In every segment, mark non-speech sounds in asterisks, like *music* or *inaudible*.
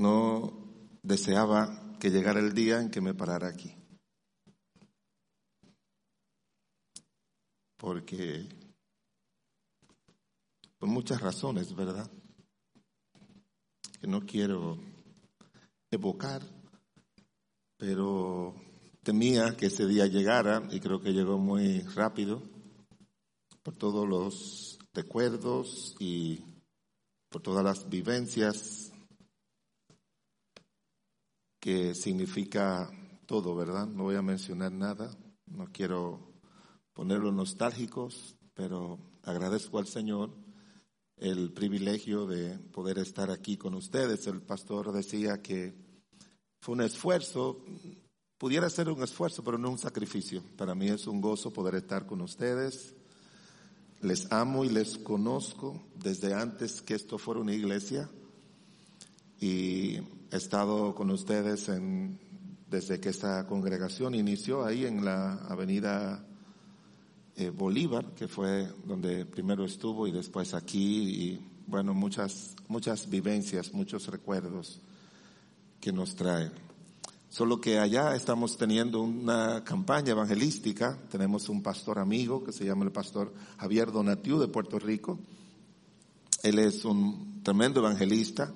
no deseaba que llegara el día en que me parara aquí. Porque, por muchas razones, ¿verdad? Que no quiero evocar, pero temía que ese día llegara y creo que llegó muy rápido por todos los recuerdos y por todas las vivencias que significa todo, ¿verdad? No voy a mencionar nada, no quiero ponerlo nostálgicos, pero agradezco al Señor el privilegio de poder estar aquí con ustedes. El pastor decía que fue un esfuerzo, pudiera ser un esfuerzo, pero no un sacrificio. Para mí es un gozo poder estar con ustedes les amo y les conozco desde antes que esto fuera una iglesia y he estado con ustedes en, desde que esta congregación inició ahí en la avenida eh, Bolívar, que fue donde primero estuvo y después aquí y bueno, muchas, muchas vivencias, muchos recuerdos que nos trae. Solo que allá estamos teniendo una campaña evangelística. Tenemos un pastor amigo que se llama el pastor Javier Donatiu de Puerto Rico. Él es un tremendo evangelista.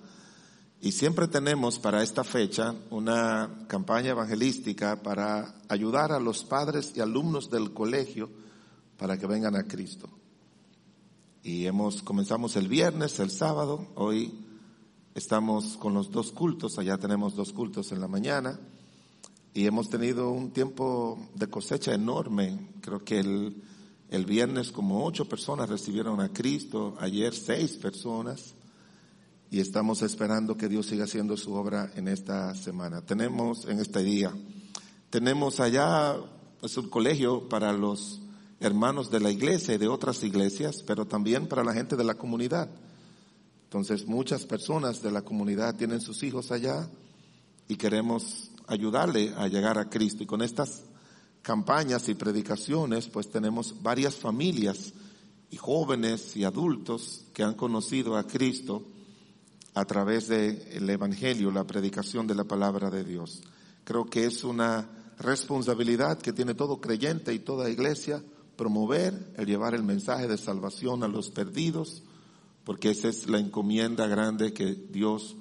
Y siempre tenemos para esta fecha una campaña evangelística para ayudar a los padres y alumnos del colegio para que vengan a Cristo. Y hemos, comenzamos el viernes, el sábado, hoy Estamos con los dos cultos, allá tenemos dos cultos en la mañana. Y hemos tenido un tiempo de cosecha enorme. Creo que el, el viernes como ocho personas recibieron a Cristo, ayer seis personas y estamos esperando que Dios siga haciendo su obra en esta semana. Tenemos en este día, tenemos allá, es un colegio para los hermanos de la iglesia y de otras iglesias, pero también para la gente de la comunidad. Entonces muchas personas de la comunidad tienen sus hijos allá y queremos ayudarle a llegar a Cristo. Y con estas campañas y predicaciones, pues tenemos varias familias y jóvenes y adultos que han conocido a Cristo a través del Evangelio, la predicación de la palabra de Dios. Creo que es una responsabilidad que tiene todo creyente y toda iglesia promover el llevar el mensaje de salvación a los perdidos, porque esa es la encomienda grande que Dios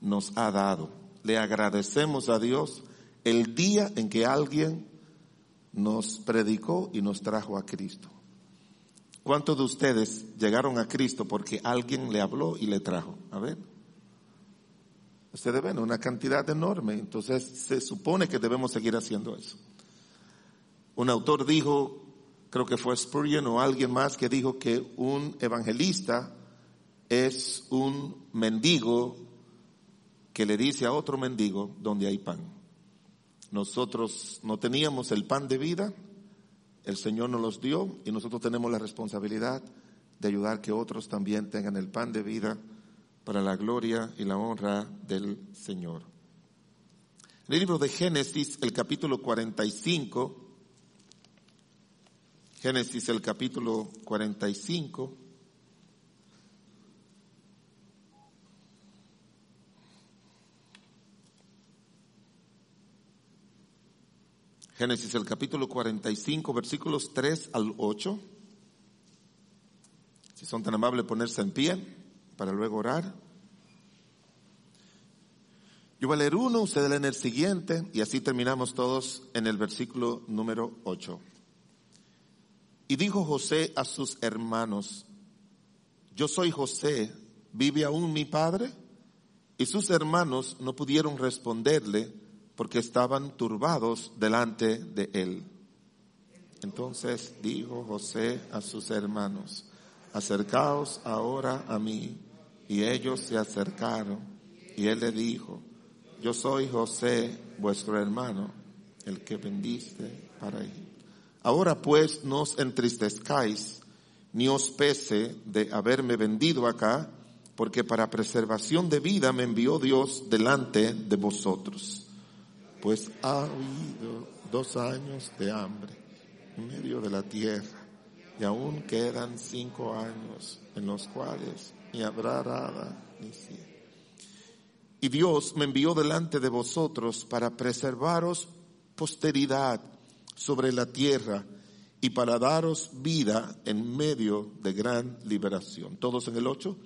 nos ha dado. Le agradecemos a Dios el día en que alguien nos predicó y nos trajo a Cristo. ¿Cuántos de ustedes llegaron a Cristo porque alguien le habló y le trajo? A ver. Ustedes ven una cantidad enorme, entonces se supone que debemos seguir haciendo eso. Un autor dijo, creo que fue Spurgeon o alguien más que dijo que un evangelista es un mendigo que le dice a otro mendigo donde hay pan. Nosotros no teníamos el pan de vida, el Señor nos los dio y nosotros tenemos la responsabilidad de ayudar que otros también tengan el pan de vida para la gloria y la honra del Señor. En el libro de Génesis, el capítulo 45, Génesis el capítulo 45, Génesis el capítulo 45, versículos 3 al 8. Si son tan amables ponerse en pie para luego orar. Yo voy a leer uno, usted leen el siguiente y así terminamos todos en el versículo número 8. Y dijo José a sus hermanos, yo soy José, ¿vive aún mi padre? Y sus hermanos no pudieron responderle porque estaban turbados delante de él. Entonces dijo José a sus hermanos, acercaos ahora a mí. Y ellos se acercaron y él le dijo, yo soy José, vuestro hermano, el que vendiste para él. Ahora pues no os entristezcáis, ni os pese de haberme vendido acá, porque para preservación de vida me envió Dios delante de vosotros pues ha habido dos años de hambre en medio de la tierra y aún quedan cinco años en los cuales Y Dios me envió delante de vosotros para preservaros posteridad sobre la tierra y para daros vida en medio de gran liberación. Todos en el 8.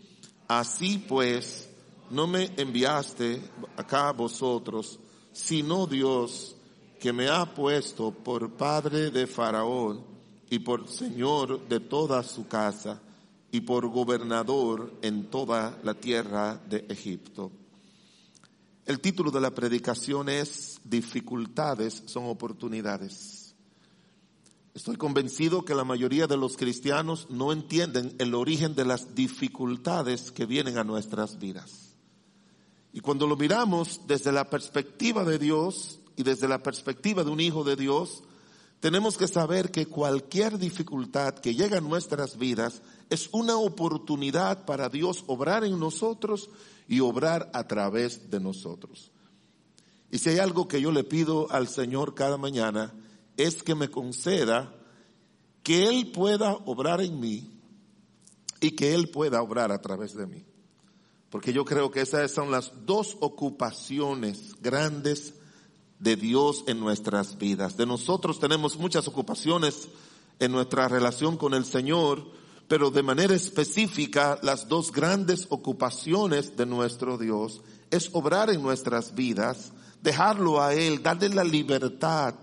Así pues, no me enviaste acá vosotros, sino Dios que me ha puesto por padre de Faraón y por señor de toda su casa y por gobernador en toda la tierra de Egipto. El título de la predicación es Dificultades son oportunidades. Estoy convencido que la mayoría de los cristianos no entienden el origen de las dificultades que vienen a nuestras vidas. Y cuando lo miramos desde la perspectiva de Dios y desde la perspectiva de un hijo de Dios, tenemos que saber que cualquier dificultad que llega a nuestras vidas es una oportunidad para Dios obrar en nosotros y obrar a través de nosotros. Y si hay algo que yo le pido al Señor cada mañana, es que me conceda que Él pueda obrar en mí y que Él pueda obrar a través de mí. Porque yo creo que esas son las dos ocupaciones grandes de Dios en nuestras vidas. De nosotros tenemos muchas ocupaciones en nuestra relación con el Señor, pero de manera específica las dos grandes ocupaciones de nuestro Dios es obrar en nuestras vidas, dejarlo a Él, darle la libertad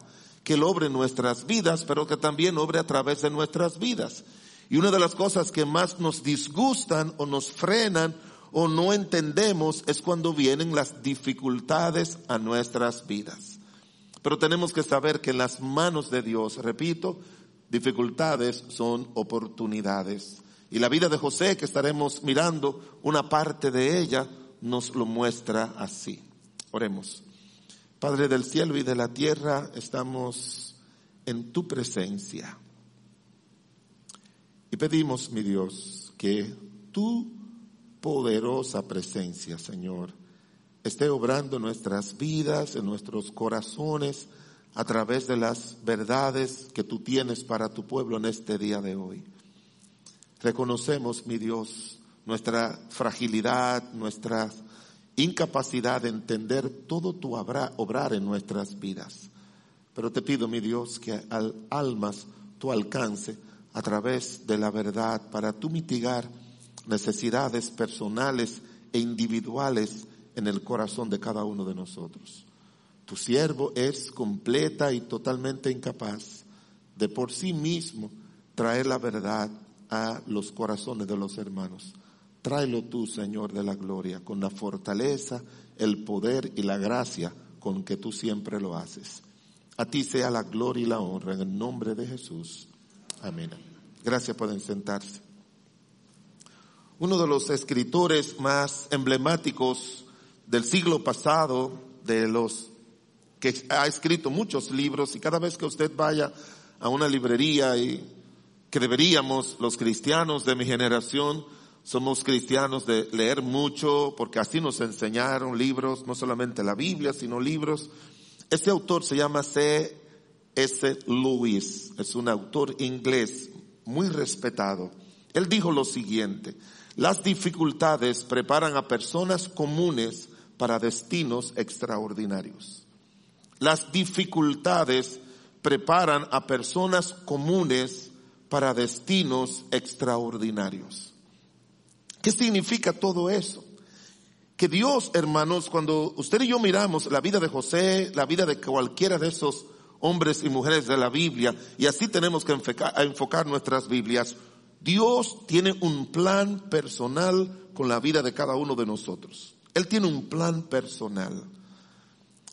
que Él obre en nuestras vidas, pero que también obre a través de nuestras vidas. Y una de las cosas que más nos disgustan o nos frenan o no entendemos es cuando vienen las dificultades a nuestras vidas. Pero tenemos que saber que en las manos de Dios, repito, dificultades son oportunidades. Y la vida de José, que estaremos mirando una parte de ella, nos lo muestra así. Oremos. Padre del cielo y de la tierra, estamos en tu presencia. Y pedimos, mi Dios, que tu poderosa presencia, Señor, esté obrando nuestras vidas, en nuestros corazones, a través de las verdades que tú tienes para tu pueblo en este día de hoy. Reconocemos, mi Dios, nuestra fragilidad, nuestras incapacidad de entender todo tu obrar en nuestras vidas. Pero te pido, mi Dios, que al almas tu alcance a través de la verdad para tú mitigar necesidades personales e individuales en el corazón de cada uno de nosotros. Tu siervo es completa y totalmente incapaz de por sí mismo traer la verdad a los corazones de los hermanos. Tráelo tú, Señor de la gloria, con la fortaleza, el poder y la gracia con que tú siempre lo haces. A ti sea la gloria y la honra en el nombre de Jesús. Amén. Gracias, pueden sentarse. Uno de los escritores más emblemáticos del siglo pasado, de los que ha escrito muchos libros, y cada vez que usted vaya a una librería y que deberíamos, los cristianos de mi generación, somos cristianos de leer mucho porque así nos enseñaron libros, no solamente la Biblia, sino libros. Este autor se llama C. S. Lewis, es un autor inglés muy respetado. Él dijo lo siguiente, las dificultades preparan a personas comunes para destinos extraordinarios. Las dificultades preparan a personas comunes para destinos extraordinarios. ¿Qué significa todo eso? Que Dios, hermanos, cuando usted y yo miramos la vida de José, la vida de cualquiera de esos hombres y mujeres de la Biblia, y así tenemos que enfocar, nuestras Biblias, Dios tiene un plan personal con la vida de cada uno de nosotros. Él tiene un plan personal.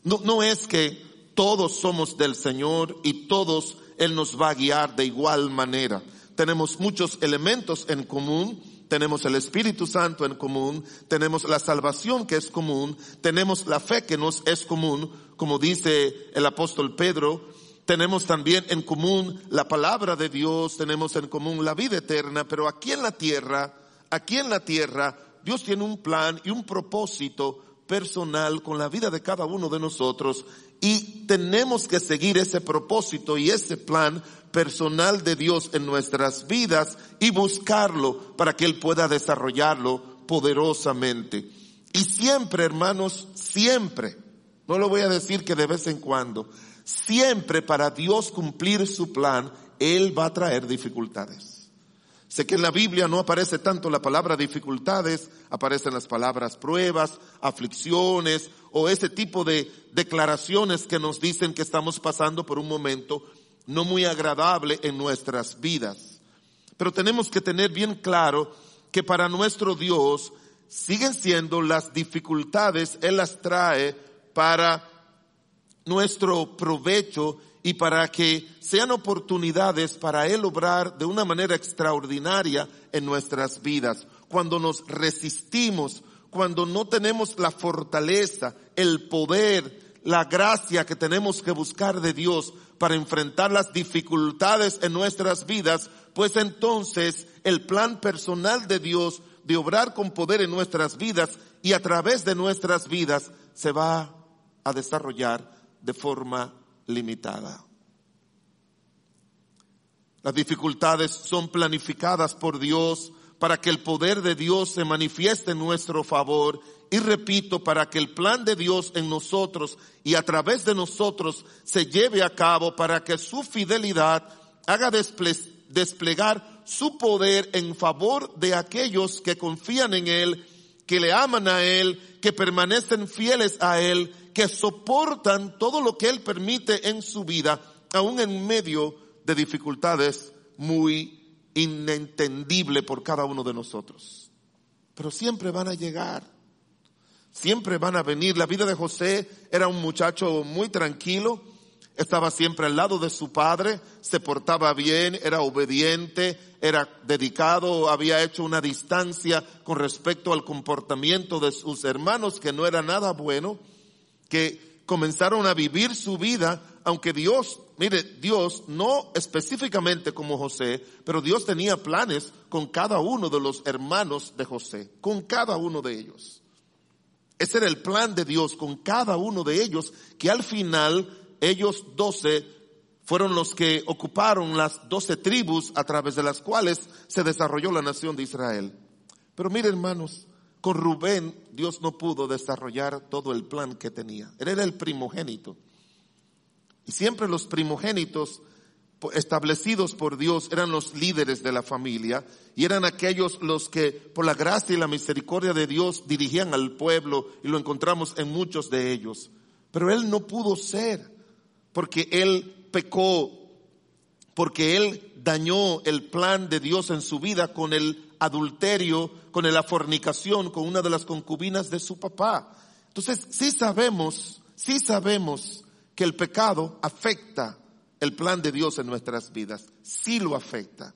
No, no es que todos somos del Señor y todos Él nos va a guiar de igual manera. Tenemos muchos elementos en común, tenemos el Espíritu Santo en común, tenemos la salvación que es común, tenemos la fe que nos es común, como dice el apóstol Pedro, tenemos también en común la palabra de Dios, tenemos en común la vida eterna, pero aquí en la tierra, aquí en la tierra, Dios tiene un plan y un propósito personal con la vida de cada uno de nosotros y tenemos que seguir ese propósito y ese plan personal de Dios en nuestras vidas y buscarlo para que Él pueda desarrollarlo poderosamente. Y siempre, hermanos, siempre, no lo voy a decir que de vez en cuando, siempre para Dios cumplir su plan, Él va a traer dificultades. Sé que en la Biblia no aparece tanto la palabra dificultades, aparecen las palabras pruebas, aflicciones o ese tipo de declaraciones que nos dicen que estamos pasando por un momento no muy agradable en nuestras vidas. Pero tenemos que tener bien claro que para nuestro Dios siguen siendo las dificultades, Él las trae para nuestro provecho y para que sean oportunidades para Él obrar de una manera extraordinaria en nuestras vidas. Cuando nos resistimos, cuando no tenemos la fortaleza, el poder, la gracia que tenemos que buscar de Dios para enfrentar las dificultades en nuestras vidas, pues entonces el plan personal de Dios de obrar con poder en nuestras vidas y a través de nuestras vidas se va a desarrollar de forma limitada. Las dificultades son planificadas por Dios para que el poder de Dios se manifieste en nuestro favor y repito, para que el plan de Dios en nosotros y a través de nosotros se lleve a cabo para que su fidelidad haga desplegar su poder en favor de aquellos que confían en Él, que le aman a Él, que permanecen fieles a Él, que soportan todo lo que Él permite en su vida, aún en medio de dificultades muy inentendibles por cada uno de nosotros. Pero siempre van a llegar. Siempre van a venir. La vida de José era un muchacho muy tranquilo, estaba siempre al lado de su padre, se portaba bien, era obediente, era dedicado, había hecho una distancia con respecto al comportamiento de sus hermanos que no era nada bueno, que comenzaron a vivir su vida, aunque Dios, mire, Dios no específicamente como José, pero Dios tenía planes con cada uno de los hermanos de José, con cada uno de ellos. Ese era el plan de Dios con cada uno de ellos, que al final ellos doce fueron los que ocuparon las doce tribus a través de las cuales se desarrolló la nación de Israel. Pero miren hermanos, con Rubén Dios no pudo desarrollar todo el plan que tenía. Él era el primogénito. Y siempre los primogénitos establecidos por Dios eran los líderes de la familia y eran aquellos los que por la gracia y la misericordia de Dios dirigían al pueblo y lo encontramos en muchos de ellos. Pero él no pudo ser porque él pecó, porque él dañó el plan de Dios en su vida con el adulterio, con la fornicación, con una de las concubinas de su papá. Entonces, sí sabemos, sí sabemos que el pecado afecta el plan de Dios en nuestras vidas. Sí lo afecta.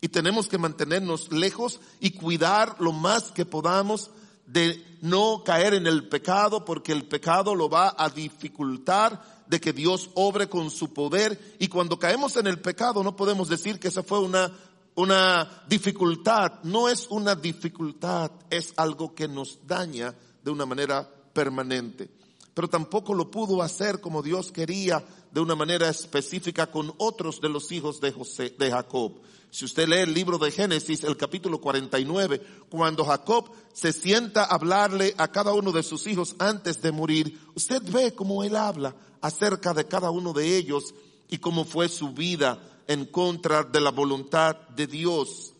Y tenemos que mantenernos lejos y cuidar lo más que podamos de no caer en el pecado porque el pecado lo va a dificultar de que Dios obre con su poder y cuando caemos en el pecado no podemos decir que esa fue una una dificultad, no es una dificultad, es algo que nos daña de una manera permanente pero tampoco lo pudo hacer como Dios quería de una manera específica con otros de los hijos de José, de Jacob. Si usted lee el libro de Génesis, el capítulo 49, cuando Jacob se sienta a hablarle a cada uno de sus hijos antes de morir, usted ve cómo él habla acerca de cada uno de ellos y cómo fue su vida en contra de la voluntad de Dios.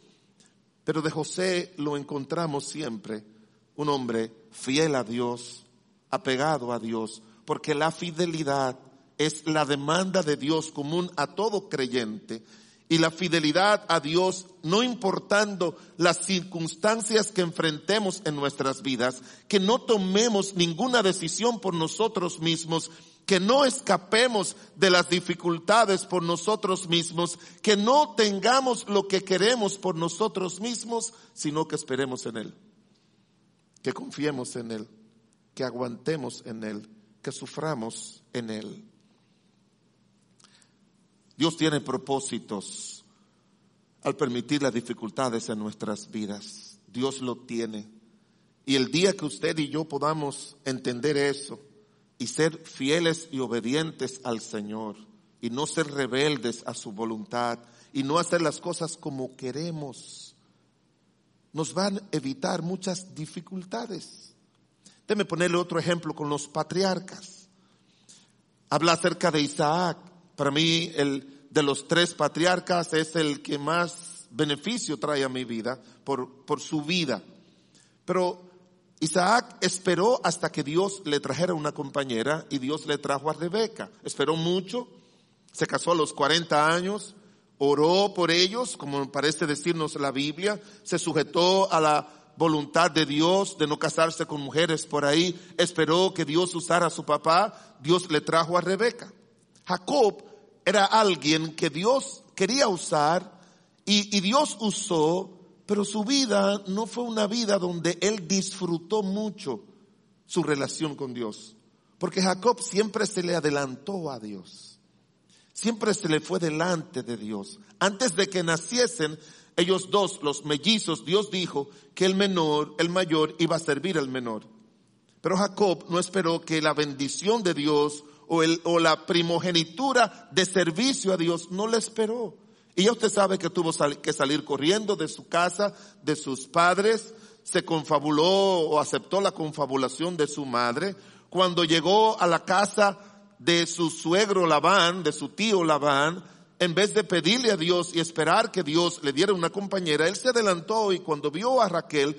Pero de José lo encontramos siempre, un hombre fiel a Dios, apegado a Dios, porque la fidelidad es la demanda de Dios común a todo creyente. Y la fidelidad a Dios, no importando las circunstancias que enfrentemos en nuestras vidas, que no tomemos ninguna decisión por nosotros mismos, que no escapemos de las dificultades por nosotros mismos, que no tengamos lo que queremos por nosotros mismos, sino que esperemos en Él, que confiemos en Él que aguantemos en Él, que suframos en Él. Dios tiene propósitos al permitir las dificultades en nuestras vidas. Dios lo tiene. Y el día que usted y yo podamos entender eso y ser fieles y obedientes al Señor y no ser rebeldes a su voluntad y no hacer las cosas como queremos, nos van a evitar muchas dificultades. Déme ponerle otro ejemplo con los patriarcas. Habla acerca de Isaac. Para mí, el de los tres patriarcas es el que más beneficio trae a mi vida por, por su vida. Pero Isaac esperó hasta que Dios le trajera una compañera y Dios le trajo a Rebeca. Esperó mucho, se casó a los 40 años, oró por ellos, como parece decirnos la Biblia, se sujetó a la voluntad de Dios de no casarse con mujeres por ahí, esperó que Dios usara a su papá, Dios le trajo a Rebeca. Jacob era alguien que Dios quería usar y, y Dios usó, pero su vida no fue una vida donde él disfrutó mucho su relación con Dios. Porque Jacob siempre se le adelantó a Dios. Siempre se le fue delante de Dios. Antes de que naciesen ellos dos, los mellizos, Dios dijo que el menor, el mayor, iba a servir al menor. Pero Jacob no esperó que la bendición de Dios o, el, o la primogenitura de servicio a Dios no le esperó. Y ya usted sabe que tuvo que salir corriendo de su casa, de sus padres, se confabuló o aceptó la confabulación de su madre. Cuando llegó a la casa de su suegro Labán, de su tío Labán, en vez de pedirle a Dios y esperar que Dios le diera una compañera, él se adelantó y cuando vio a Raquel,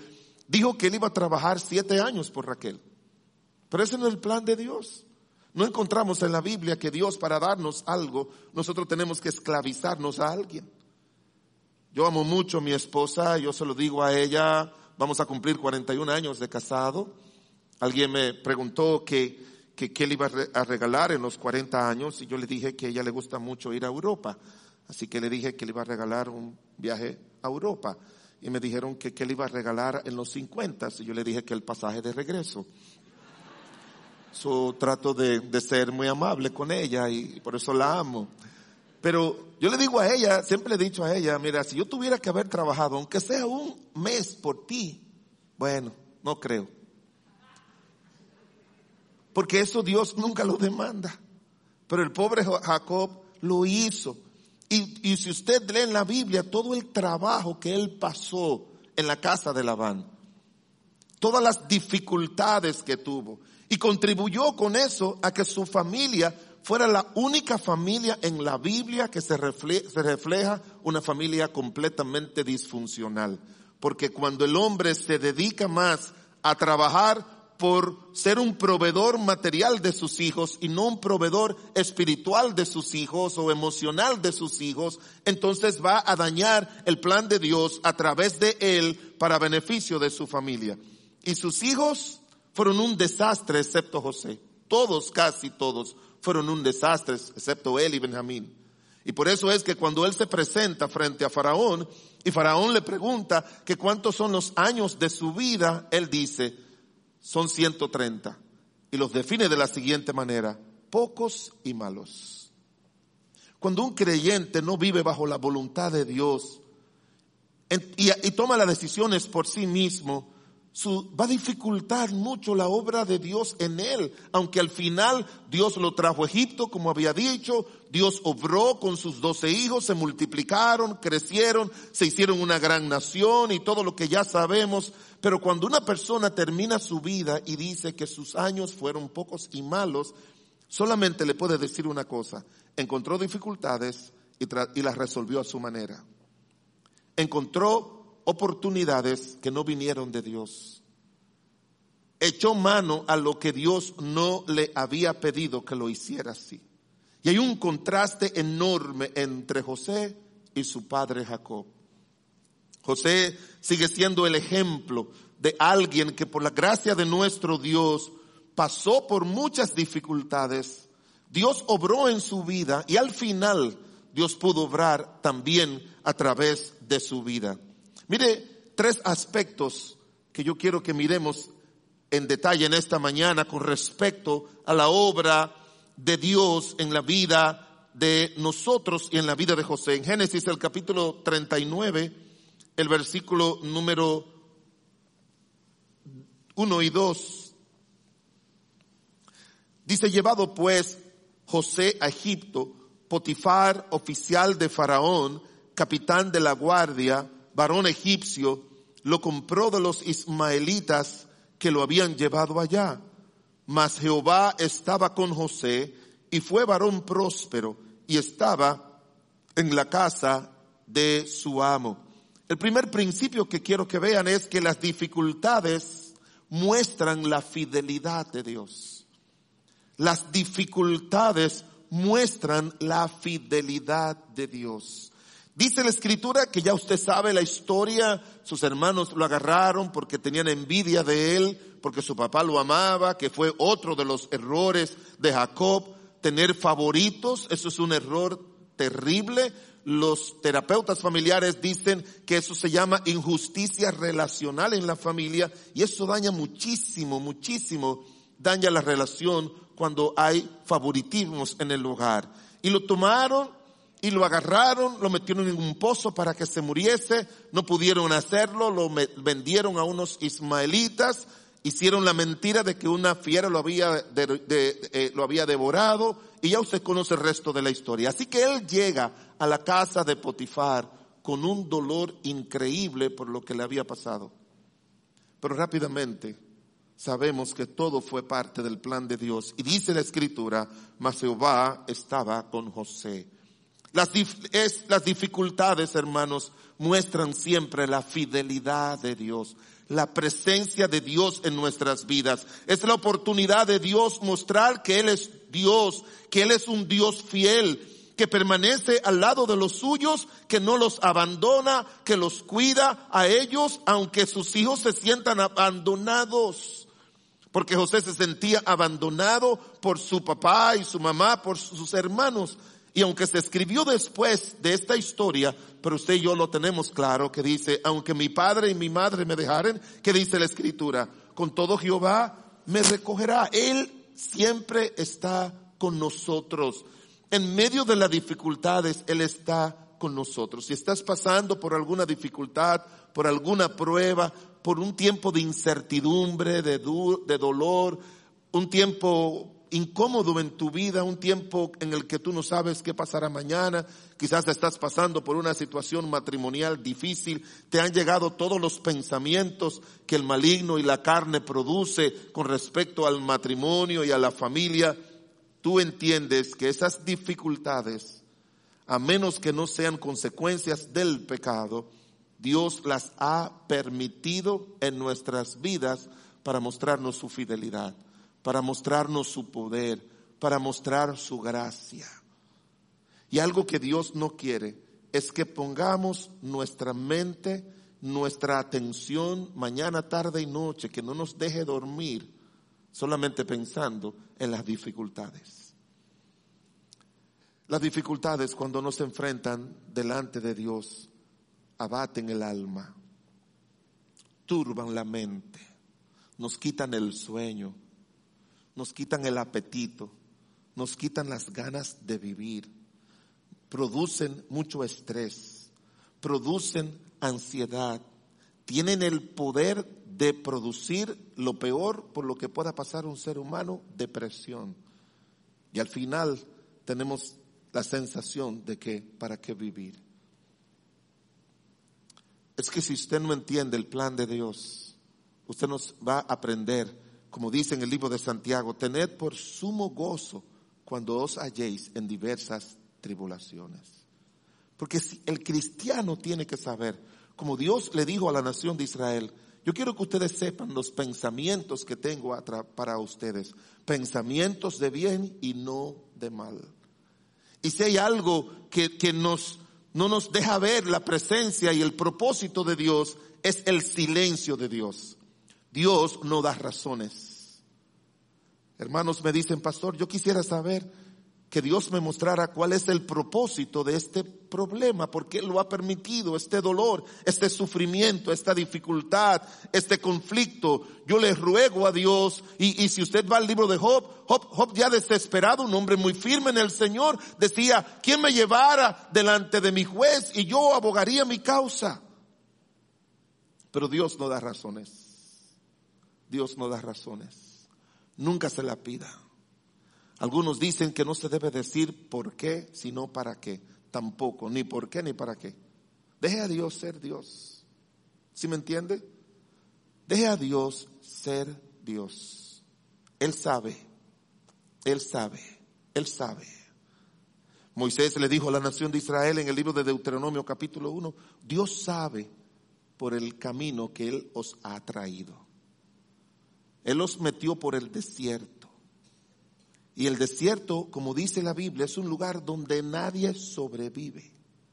dijo que él iba a trabajar siete años por Raquel. Pero ese no es el plan de Dios. No encontramos en la Biblia que Dios para darnos algo, nosotros tenemos que esclavizarnos a alguien. Yo amo mucho a mi esposa, yo se lo digo a ella, vamos a cumplir 41 años de casado. Alguien me preguntó que, que qué le iba a regalar en los 40 años y yo le dije que a ella le gusta mucho ir a Europa. Así que le dije que le iba a regalar un viaje a Europa. Y me dijeron que qué le iba a regalar en los 50 y yo le dije que el pasaje de regreso. So, trato de, de ser muy amable con ella y por eso la amo. Pero yo le digo a ella, siempre le he dicho a ella, mira, si yo tuviera que haber trabajado, aunque sea un mes por ti, bueno, no creo. Porque eso Dios nunca lo demanda. Pero el pobre Jacob lo hizo. Y, y si usted lee en la Biblia todo el trabajo que él pasó en la casa de Labán, todas las dificultades que tuvo, y contribuyó con eso a que su familia fuera la única familia en la Biblia que se refleja, se refleja una familia completamente disfuncional. Porque cuando el hombre se dedica más a trabajar por ser un proveedor material de sus hijos y no un proveedor espiritual de sus hijos o emocional de sus hijos, entonces va a dañar el plan de Dios a través de él para beneficio de su familia. Y sus hijos fueron un desastre excepto José. Todos, casi todos, fueron un desastre excepto él y Benjamín. Y por eso es que cuando él se presenta frente a Faraón y Faraón le pregunta que cuántos son los años de su vida, él dice, son 130. Y los define de la siguiente manera, pocos y malos. Cuando un creyente no vive bajo la voluntad de Dios y, y toma las decisiones por sí mismo, va a dificultar mucho la obra de Dios en él, aunque al final Dios lo trajo a Egipto, como había dicho, Dios obró con sus doce hijos, se multiplicaron, crecieron, se hicieron una gran nación y todo lo que ya sabemos, pero cuando una persona termina su vida y dice que sus años fueron pocos y malos, solamente le puede decir una cosa, encontró dificultades y, y las resolvió a su manera. Encontró oportunidades que no vinieron de Dios. Echó mano a lo que Dios no le había pedido que lo hiciera así. Y hay un contraste enorme entre José y su padre Jacob. José sigue siendo el ejemplo de alguien que por la gracia de nuestro Dios pasó por muchas dificultades. Dios obró en su vida y al final Dios pudo obrar también a través de su vida. Mire, tres aspectos que yo quiero que miremos en detalle en esta mañana con respecto a la obra de Dios en la vida de nosotros y en la vida de José. En Génesis el capítulo 39, el versículo número 1 y 2. Dice, llevado pues José a Egipto, Potifar, oficial de Faraón, capitán de la guardia, varón egipcio, lo compró de los ismaelitas que lo habían llevado allá. Mas Jehová estaba con José y fue varón próspero y estaba en la casa de su amo. El primer principio que quiero que vean es que las dificultades muestran la fidelidad de Dios. Las dificultades muestran la fidelidad de Dios. Dice la escritura que ya usted sabe la historia, sus hermanos lo agarraron porque tenían envidia de él, porque su papá lo amaba, que fue otro de los errores de Jacob, tener favoritos, eso es un error terrible. Los terapeutas familiares dicen que eso se llama injusticia relacional en la familia y eso daña muchísimo, muchísimo, daña la relación cuando hay favoritismos en el hogar. Y lo tomaron y lo agarraron, lo metieron en un pozo para que se muriese, no pudieron hacerlo, lo vendieron a unos ismaelitas, hicieron la mentira de que una fiera lo había, eh, lo había devorado y ya usted conoce el resto de la historia. Así que él llega a la casa de Potifar con un dolor increíble por lo que le había pasado. Pero rápidamente sabemos que todo fue parte del plan de Dios. Y dice la escritura, mas Jehová estaba con José. Las, las dificultades, hermanos, muestran siempre la fidelidad de Dios, la presencia de Dios en nuestras vidas. Es la oportunidad de Dios mostrar que Él es Dios, que Él es un Dios fiel, que permanece al lado de los suyos, que no los abandona, que los cuida a ellos, aunque sus hijos se sientan abandonados porque José se sentía abandonado por su papá y su mamá, por sus hermanos. Y aunque se escribió después de esta historia, pero usted y yo lo tenemos claro, que dice, aunque mi padre y mi madre me dejaren, que dice la escritura, con todo Jehová me recogerá. Él siempre está con nosotros. En medio de las dificultades, Él está con nosotros. Si estás pasando por alguna dificultad, por alguna prueba, por un tiempo de incertidumbre, de, de dolor, un tiempo incómodo en tu vida, un tiempo en el que tú no sabes qué pasará mañana, quizás estás pasando por una situación matrimonial difícil, te han llegado todos los pensamientos que el maligno y la carne produce con respecto al matrimonio y a la familia, tú entiendes que esas dificultades, a menos que no sean consecuencias del pecado, Dios las ha permitido en nuestras vidas para mostrarnos su fidelidad, para mostrarnos su poder, para mostrar su gracia. Y algo que Dios no quiere es que pongamos nuestra mente, nuestra atención mañana, tarde y noche, que no nos deje dormir solamente pensando en las dificultades. Las dificultades cuando nos enfrentan delante de Dios abaten el alma, turban la mente, nos quitan el sueño, nos quitan el apetito, nos quitan las ganas de vivir, producen mucho estrés, producen ansiedad, tienen el poder de producir lo peor por lo que pueda pasar un ser humano, depresión. Y al final tenemos la sensación de que, ¿para qué vivir? es que si usted no entiende el plan de Dios, usted nos va a aprender, como dice en el libro de Santiago, tened por sumo gozo cuando os halléis en diversas tribulaciones. Porque si el cristiano tiene que saber, como Dios le dijo a la nación de Israel, yo quiero que ustedes sepan los pensamientos que tengo para ustedes, pensamientos de bien y no de mal. Y si hay algo que, que nos no nos deja ver la presencia y el propósito de Dios, es el silencio de Dios. Dios no da razones. Hermanos me dicen, pastor, yo quisiera saber que Dios me mostrara cuál es el propósito de este problema, porque Él lo ha permitido, este dolor, este sufrimiento, esta dificultad, este conflicto. Yo le ruego a Dios, y, y, si usted va al libro de Job, Job, Job ya desesperado, un hombre muy firme en el Señor, decía, ¿quién me llevara delante de mi juez y yo abogaría mi causa? Pero Dios no da razones. Dios no da razones. Nunca se la pida. Algunos dicen que no se debe decir por qué, sino para qué. Tampoco, ni por qué ni para qué. Deje a Dios ser Dios. ¿Sí me entiende? Deje a Dios ser Dios. Él sabe, Él sabe, Él sabe. Moisés le dijo a la nación de Israel en el libro de Deuteronomio capítulo 1, Dios sabe por el camino que Él os ha traído. Él os metió por el desierto. Y el desierto, como dice la Biblia, es un lugar donde nadie sobrevive.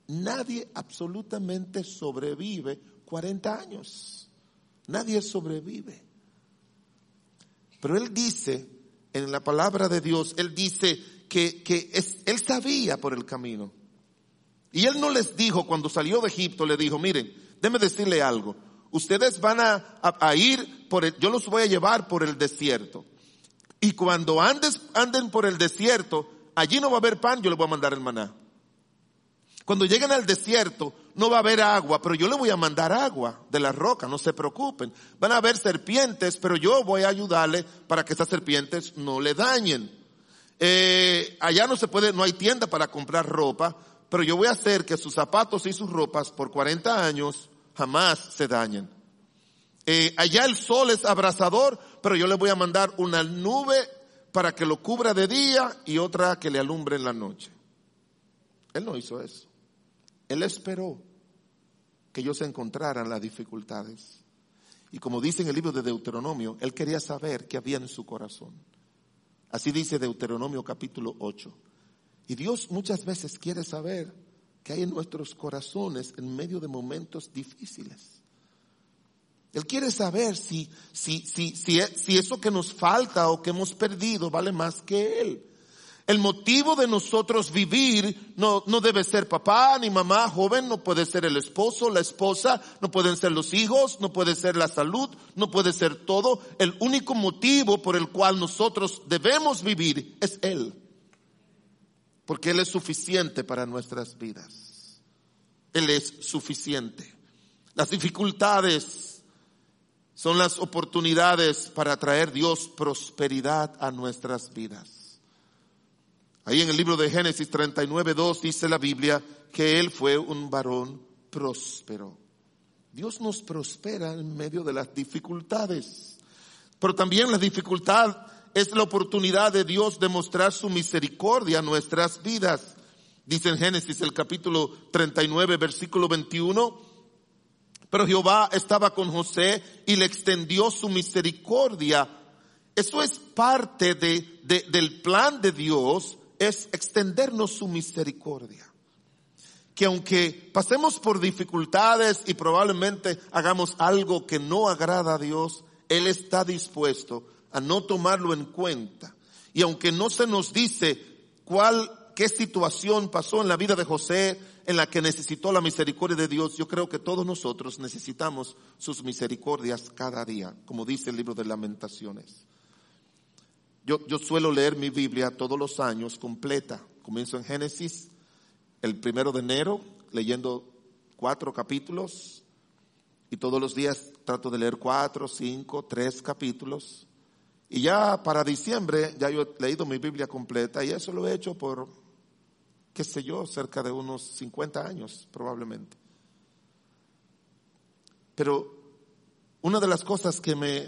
Nadie absolutamente sobrevive 40 años. Nadie sobrevive. Pero Él dice, en la palabra de Dios, Él dice que, que Él sabía por el camino. Y Él no les dijo, cuando salió de Egipto, le dijo, miren, déme decirle algo. Ustedes van a, ir por el, yo los voy a llevar por el desierto. Y cuando anden por el desierto, allí no va a haber pan, yo les voy a mandar el maná. Cuando lleguen al desierto, no va a haber agua, pero yo les voy a mandar agua de la roca, no se preocupen. Van a haber serpientes, pero yo voy a ayudarle para que esas serpientes no le dañen. Eh, allá no se puede, no hay tienda para comprar ropa, pero yo voy a hacer que sus zapatos y sus ropas por 40 años jamás se dañen. Eh, allá el sol es abrasador, pero yo le voy a mandar una nube para que lo cubra de día y otra que le alumbre en la noche. Él no hizo eso. Él esperó que ellos encontraran las dificultades. Y como dice en el libro de Deuteronomio, él quería saber qué había en su corazón. Así dice Deuteronomio capítulo 8. Y Dios muchas veces quiere saber que hay en nuestros corazones en medio de momentos difíciles. Él quiere saber si, si, si, si, si eso que nos falta o que hemos perdido vale más que Él. El motivo de nosotros vivir no, no debe ser papá ni mamá joven, no puede ser el esposo, la esposa, no pueden ser los hijos, no puede ser la salud, no puede ser todo. El único motivo por el cual nosotros debemos vivir es Él porque Él es suficiente para nuestras vidas. Él es suficiente. Las dificultades son las oportunidades para traer Dios prosperidad a nuestras vidas. Ahí en el libro de Génesis 39, 2 dice la Biblia que Él fue un varón próspero. Dios nos prospera en medio de las dificultades. Pero también la dificultad es la oportunidad de Dios de mostrar su misericordia a nuestras vidas. Dice en Génesis el capítulo 39, versículo 21, pero Jehová estaba con José y le extendió su misericordia. Eso es parte de, del plan de Dios, es extendernos su misericordia. Que aunque pasemos por dificultades y probablemente hagamos algo que no agrada a Dios, Él está dispuesto a no tomarlo en cuenta. Y aunque no se nos dice cuál, qué situación pasó en la vida de José en la que necesitó la misericordia de Dios, yo creo que todos nosotros necesitamos sus misericordias cada día, como dice el libro de lamentaciones. Yo, yo suelo leer mi Biblia todos los años completa. Comienzo en Génesis el primero de enero leyendo cuatro capítulos y todos los días trato de leer cuatro, cinco, tres capítulos. Y ya para diciembre ya yo he leído mi Biblia completa y eso lo he hecho por, qué sé yo, cerca de unos 50 años probablemente. Pero una de las cosas que me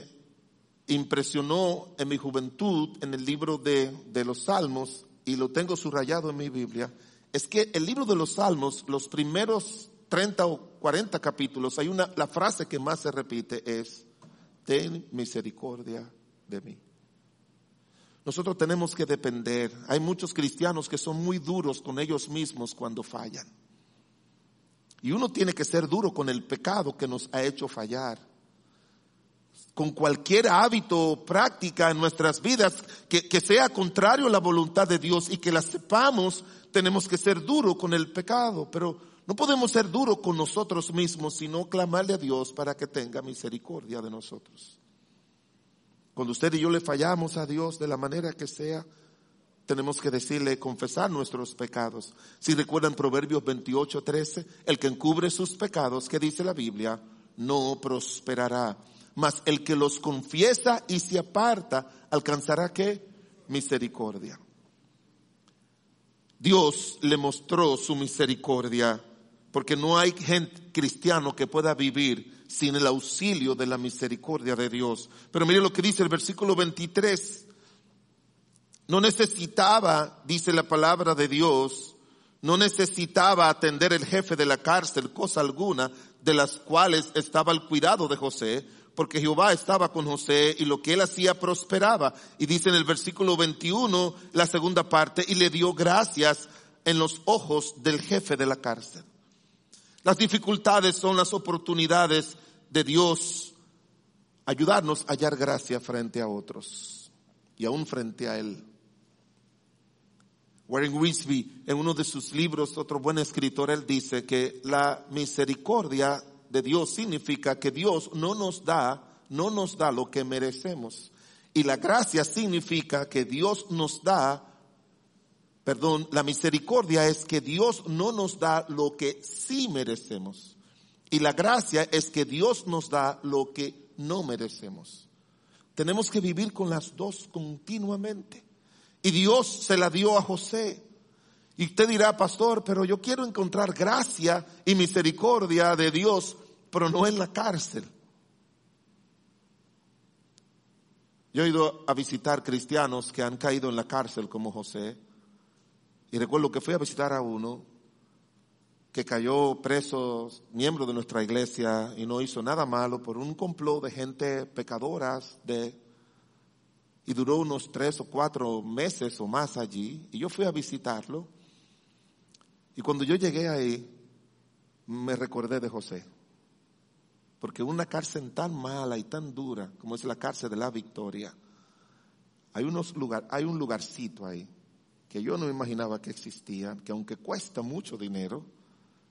impresionó en mi juventud en el libro de, de los Salmos, y lo tengo subrayado en mi Biblia, es que el libro de los Salmos, los primeros 30 o 40 capítulos, hay una, la frase que más se repite es, ten misericordia de mí. Nosotros tenemos que depender. Hay muchos cristianos que son muy duros con ellos mismos cuando fallan. Y uno tiene que ser duro con el pecado que nos ha hecho fallar. Con cualquier hábito o práctica en nuestras vidas que, que sea contrario a la voluntad de Dios y que la sepamos, tenemos que ser duro con el pecado. Pero no podemos ser duro con nosotros mismos, sino clamarle a Dios para que tenga misericordia de nosotros. Cuando usted y yo le fallamos a Dios de la manera que sea, tenemos que decirle, confesar nuestros pecados. Si recuerdan Proverbios 28, 13, el que encubre sus pecados, que dice la Biblia, no prosperará. Mas el que los confiesa y se aparta, alcanzará qué? Misericordia. Dios le mostró su misericordia porque no hay gente cristiano que pueda vivir sin el auxilio de la misericordia de Dios. Pero mire lo que dice el versículo 23. No necesitaba, dice la palabra de Dios, no necesitaba atender el jefe de la cárcel cosa alguna de las cuales estaba el cuidado de José, porque Jehová estaba con José y lo que él hacía prosperaba. Y dice en el versículo 21, la segunda parte, y le dio gracias en los ojos del jefe de la cárcel. Las dificultades son las oportunidades de Dios ayudarnos a hallar gracia frente a otros y aún frente a Él. Warren Wisby, en uno de sus libros, otro buen escritor, él dice que la misericordia de Dios significa que Dios no nos da, no nos da lo que merecemos. Y la gracia significa que Dios nos da, perdón, la misericordia es que Dios no nos da lo que sí merecemos. Y la gracia es que Dios nos da lo que no merecemos. Tenemos que vivir con las dos continuamente. Y Dios se la dio a José. Y usted dirá, pastor, pero yo quiero encontrar gracia y misericordia de Dios, pero no en la cárcel. Yo he ido a visitar cristianos que han caído en la cárcel como José. Y recuerdo que fui a visitar a uno que cayó preso, miembro de nuestra iglesia, y no hizo nada malo por un complot de gente pecadoras, de y duró unos tres o cuatro meses o más allí. Y yo fui a visitarlo. Y cuando yo llegué ahí, me recordé de José. Porque una cárcel tan mala y tan dura como es la cárcel de la Victoria, hay, unos lugar, hay un lugarcito ahí que yo no imaginaba que existía, que aunque cuesta mucho dinero,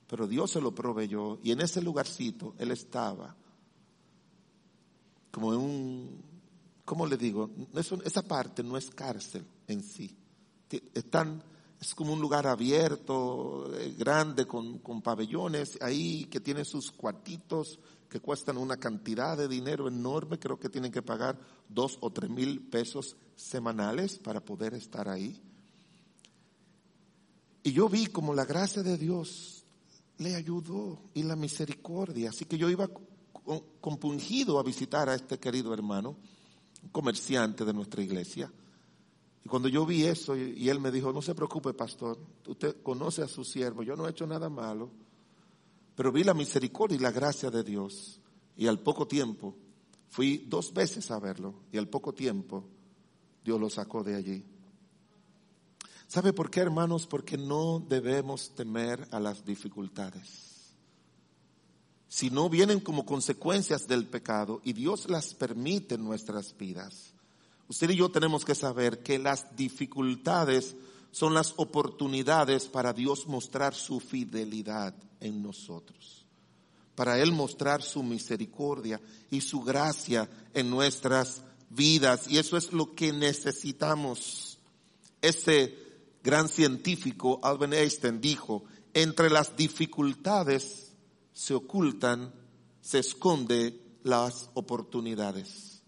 pero Dios se lo proveyó y en ese lugarcito él estaba como en un ¿cómo le digo? esa parte no es cárcel en sí. es como un lugar abierto, eh, grande, con, con pabellones ahí que tiene sus cuartitos que cuestan una cantidad de dinero enorme. Creo que tienen que pagar dos o tres mil pesos semanales para poder estar ahí. Y yo vi como la gracia de Dios le ayudó y la misericordia. Así que yo iba compungido a visitar a este querido hermano un comerciante de nuestra iglesia. Y cuando yo vi eso y, él me dijo, no se preocupe, pastor, usted conoce a su siervo, yo no he hecho nada malo, pero vi la misericordia y la gracia de Dios. Y al poco tiempo, fui dos veces a verlo y al poco tiempo Dios lo sacó de allí. ¿Sabe por qué, hermanos? Porque no debemos temer a las dificultades si no vienen como consecuencias del pecado y Dios las permite en nuestras vidas. Usted y yo tenemos que saber que las dificultades son las oportunidades para Dios mostrar su fidelidad en nosotros, para Él mostrar su misericordia y su gracia en nuestras vidas. Y eso es lo que necesitamos. Ese gran científico, Albert Einstein, dijo, entre las dificultades se ocultan, se esconde las oportunidades.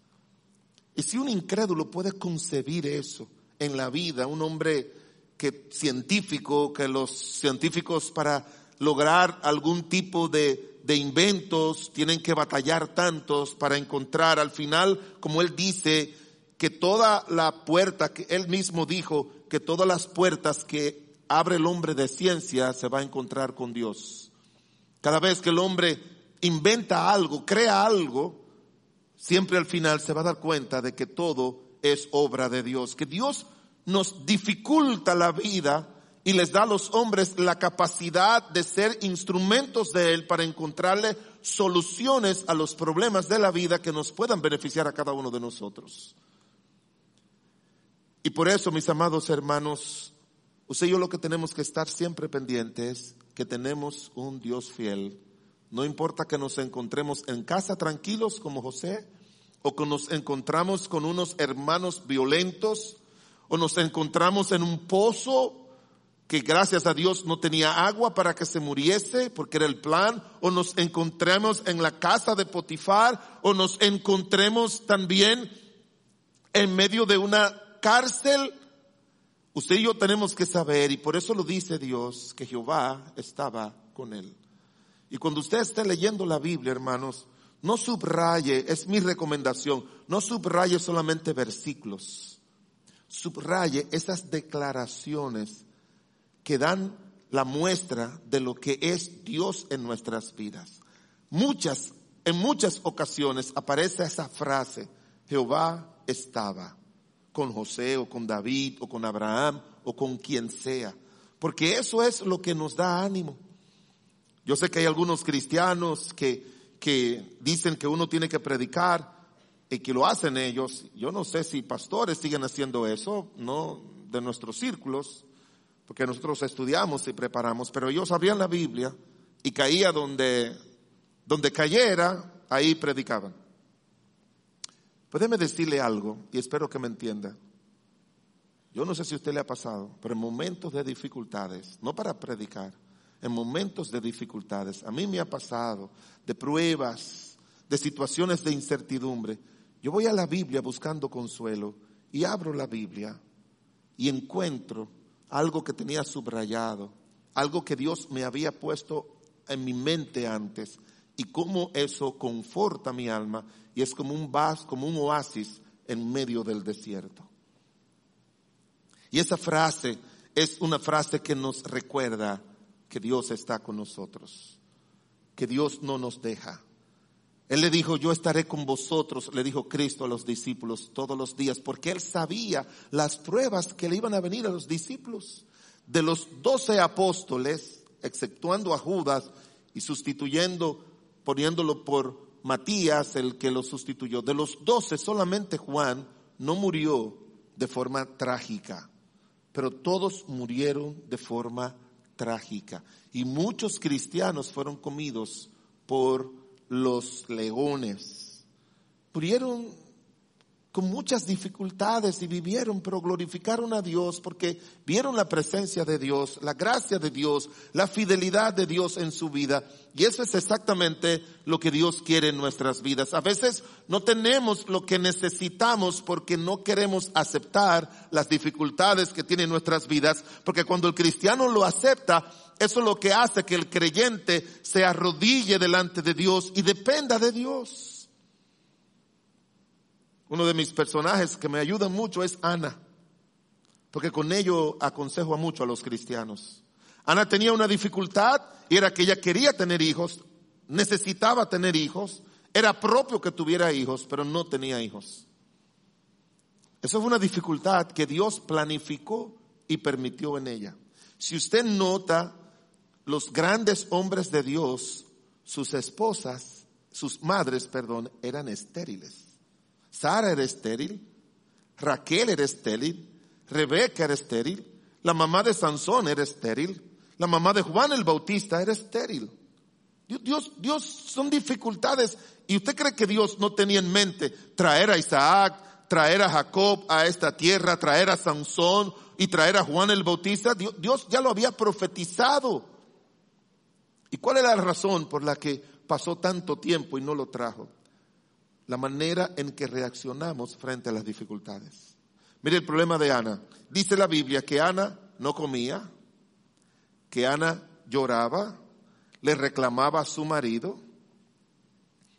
Y si un incrédulo puede concebir eso en la vida, un hombre que científico, que los científicos para lograr algún tipo de, de inventos tienen que batallar tantos para encontrar al final, como él dice, que toda la puerta, que él mismo dijo, que todas las puertas que abre el hombre de ciencia se va a encontrar con Dios. Cada vez que el hombre inventa algo, crea algo, siempre al final se va a dar cuenta de que todo es obra de Dios, que Dios nos dificulta la vida y les da a los hombres la capacidad de ser instrumentos de Él para encontrarle soluciones a los problemas de la vida que nos puedan beneficiar a cada uno de nosotros. Y por eso, mis amados hermanos, usted y yo lo que tenemos que estar siempre pendientes que tenemos un Dios fiel. No importa que nos encontremos en casa tranquilos como José, o que nos encontramos con unos hermanos violentos, o nos encontramos en un pozo que gracias a Dios no tenía agua para que se muriese, porque era el plan, o nos encontremos en la casa de Potifar, o nos encontremos también en medio de una cárcel Usted y yo tenemos que saber, y por eso lo dice Dios, que Jehová estaba con él. Y cuando usted esté leyendo la Biblia, hermanos, no subraye, es mi recomendación, no subraye solamente versículos, subraye esas declaraciones que dan la muestra de lo que es Dios en nuestras vidas. Muchas, en muchas ocasiones aparece esa frase, Jehová estaba con José o con David o con Abraham o con quien sea, porque eso es lo que nos da ánimo. Yo sé que hay algunos cristianos que, que dicen que uno tiene que predicar y que lo hacen ellos. Yo no sé si pastores siguen haciendo eso, no de nuestros círculos, porque nosotros estudiamos y preparamos, pero ellos abrían la Biblia y caía donde, donde cayera, ahí predicaban. Puede decirle algo y espero que me entienda. Yo no sé si a usted le ha pasado, pero en momentos de dificultades, no para predicar, en momentos de dificultades, a mí me ha pasado, de pruebas, de situaciones de incertidumbre, yo voy a la Biblia buscando consuelo y abro la Biblia y encuentro algo que tenía subrayado, algo que Dios me había puesto en mi mente antes y cómo eso conforta mi alma y es como un vas, como un oasis en medio del desierto. Y esa frase es una frase que nos recuerda que Dios está con nosotros, que Dios no nos deja, él le dijo, yo estaré con vosotros, le dijo Cristo a los discípulos todos los días, porque él sabía las pruebas que le iban a venir a los discípulos. De los doce apóstoles, exceptuando a Judas y sustituyendo, poniéndolo por Matías, el que lo sustituyó, de los doce solamente Juan no murió de forma trágica, pero todos murieron de forma trágica. Y muchos cristianos fueron comidos por los leones. Murieron con muchas dificultades y vivieron, pero glorificaron a Dios porque vieron la presencia de Dios, la gracia de Dios, la fidelidad de Dios en su vida. Y eso es exactamente lo que Dios quiere en nuestras vidas. A veces no tenemos lo que necesitamos porque no queremos aceptar las dificultades que tienen nuestras vidas, porque cuando el cristiano lo acepta, eso es lo que hace que el creyente se arrodille delante de Dios y dependa de Dios. Uno de mis personajes que me ayuda mucho es Ana, porque con ello aconsejo mucho a los cristianos. Ana tenía una dificultad y era que ella quería tener hijos, necesitaba tener hijos, era propio que tuviera hijos, pero no tenía hijos. Eso fue una dificultad que Dios planificó y permitió en ella. Si usted nota los grandes hombres de Dios, sus esposas, sus madres, perdón, eran estériles. Sara era estéril, Raquel era estéril, Rebeca era estéril, la mamá de Sansón era estéril, la mamá de Juan el Bautista era estéril. Dios, Dios son dificultades. ¿Y usted cree que Dios no tenía en mente traer a Isaac, traer a Jacob a esta tierra, traer a Sansón y traer a Juan el Bautista? Dios ya lo había profetizado. ¿Y cuál es la razón por la que pasó tanto tiempo y no lo trajo? La manera en que reaccionamos frente a las dificultades. Mire el problema de Ana. Dice la Biblia que Ana no comía, que Ana lloraba, le reclamaba a su marido,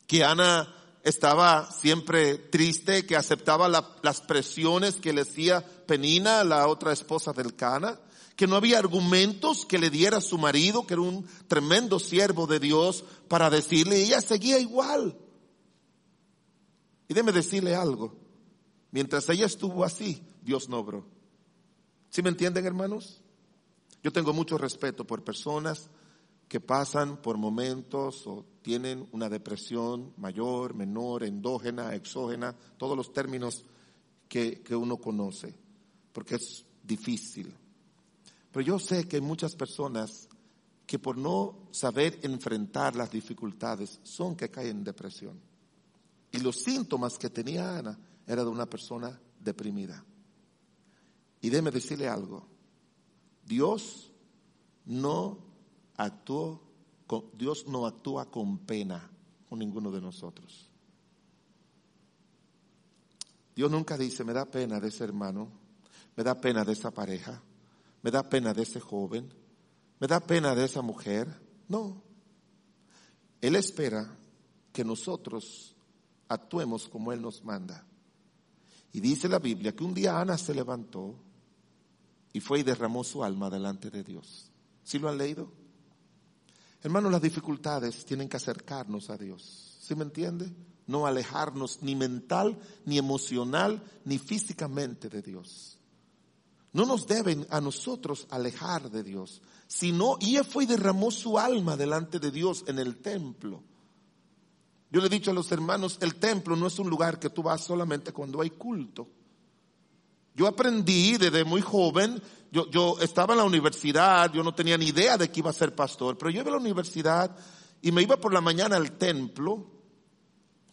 que Ana estaba siempre triste, que aceptaba las presiones que le hacía Penina, la otra esposa del Cana, que no había argumentos que le diera su marido, que era un tremendo siervo de Dios, para decirle, ella seguía igual. Y déme decirle algo, mientras ella estuvo así, Dios no obró. ¿Sí me entienden, hermanos? Yo tengo mucho respeto por personas que pasan por momentos o tienen una depresión mayor, menor, endógena, exógena, todos los términos que, que uno conoce, porque es difícil. Pero yo sé que hay muchas personas que por no saber enfrentar las dificultades son que caen en depresión. Y los síntomas que tenía Ana era de una persona deprimida. Y déme decirle algo. Dios no actuó, Dios no actúa con pena con ninguno de nosotros. Dios nunca dice, me da pena de ese hermano, me da pena de esa pareja, me da pena de ese joven, me da pena de esa mujer. No. Él espera que nosotros actuemos como Él nos manda. Y dice la Biblia que un día Ana se levantó y fue y derramó su alma delante de Dios. ¿Sí lo han leído? Hermanos, las dificultades tienen que acercarnos a Dios. ¿Sí me entiende? No alejarnos ni mental, ni emocional, ni físicamente de Dios. No nos deben a nosotros alejar de Dios, sino, y fue y derramó su alma delante de Dios en el templo. Yo le he dicho a los hermanos, el templo no es un lugar que tú vas solamente cuando hay culto. Yo aprendí desde muy joven, yo, yo estaba en la universidad, yo no tenía ni idea de que iba a ser pastor, pero yo iba a la universidad y me iba por la mañana al templo,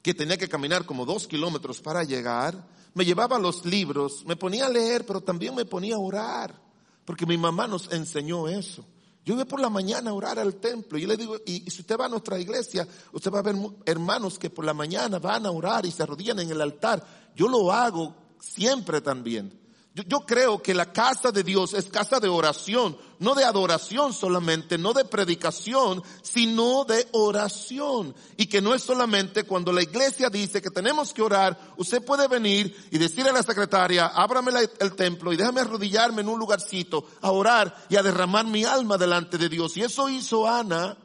que tenía que caminar como dos kilómetros para llegar, me llevaba los libros, me ponía a leer, pero también me ponía a orar, porque mi mamá nos enseñó eso. Yo iba por la mañana a orar al templo y le digo, y, si usted va a nuestra iglesia, usted va a ver hermanos que por la mañana van a orar y se arrodillan en el altar. Yo lo hago siempre también. Yo, creo que la casa de Dios es casa de oración, no de adoración solamente, no de predicación, sino de oración. Y que no es solamente cuando la iglesia dice que tenemos que orar, usted puede venir y decirle a la secretaria, ábrame el templo y déjame arrodillarme en un lugarcito a orar y a derramar mi alma delante de Dios. Y eso hizo Ana.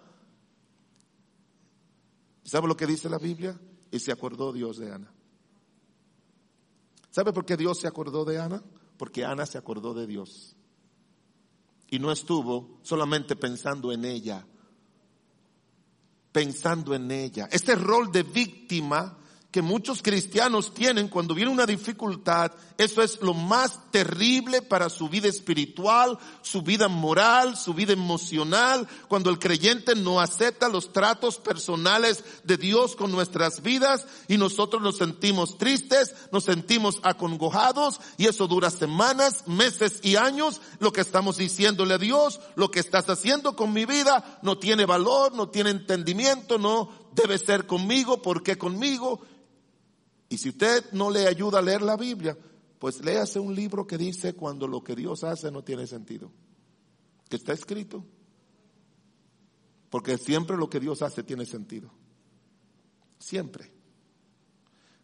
¿Sabe lo que dice la Biblia? Y se acordó Dios de Ana. ¿Sabe por qué Dios se acordó de Ana? Porque Ana se acordó de Dios. Y no estuvo solamente pensando en ella, pensando en ella. Este rol de víctima que muchos cristianos tienen cuando viene una dificultad, eso es lo más terrible para su vida espiritual, su vida moral, su vida emocional, cuando el creyente no acepta los tratos personales de Dios con nuestras vidas y nosotros nos sentimos tristes, nos sentimos acongojados y eso dura semanas, meses y años, lo que estamos diciéndole a Dios, lo que estás haciendo con mi vida no tiene valor, no tiene entendimiento, no debe ser conmigo, ¿por qué conmigo? Y si usted no le ayuda a leer la Biblia, pues léase un libro que dice cuando lo que Dios hace no tiene sentido. Que está escrito. Porque siempre lo que Dios hace tiene sentido. Siempre.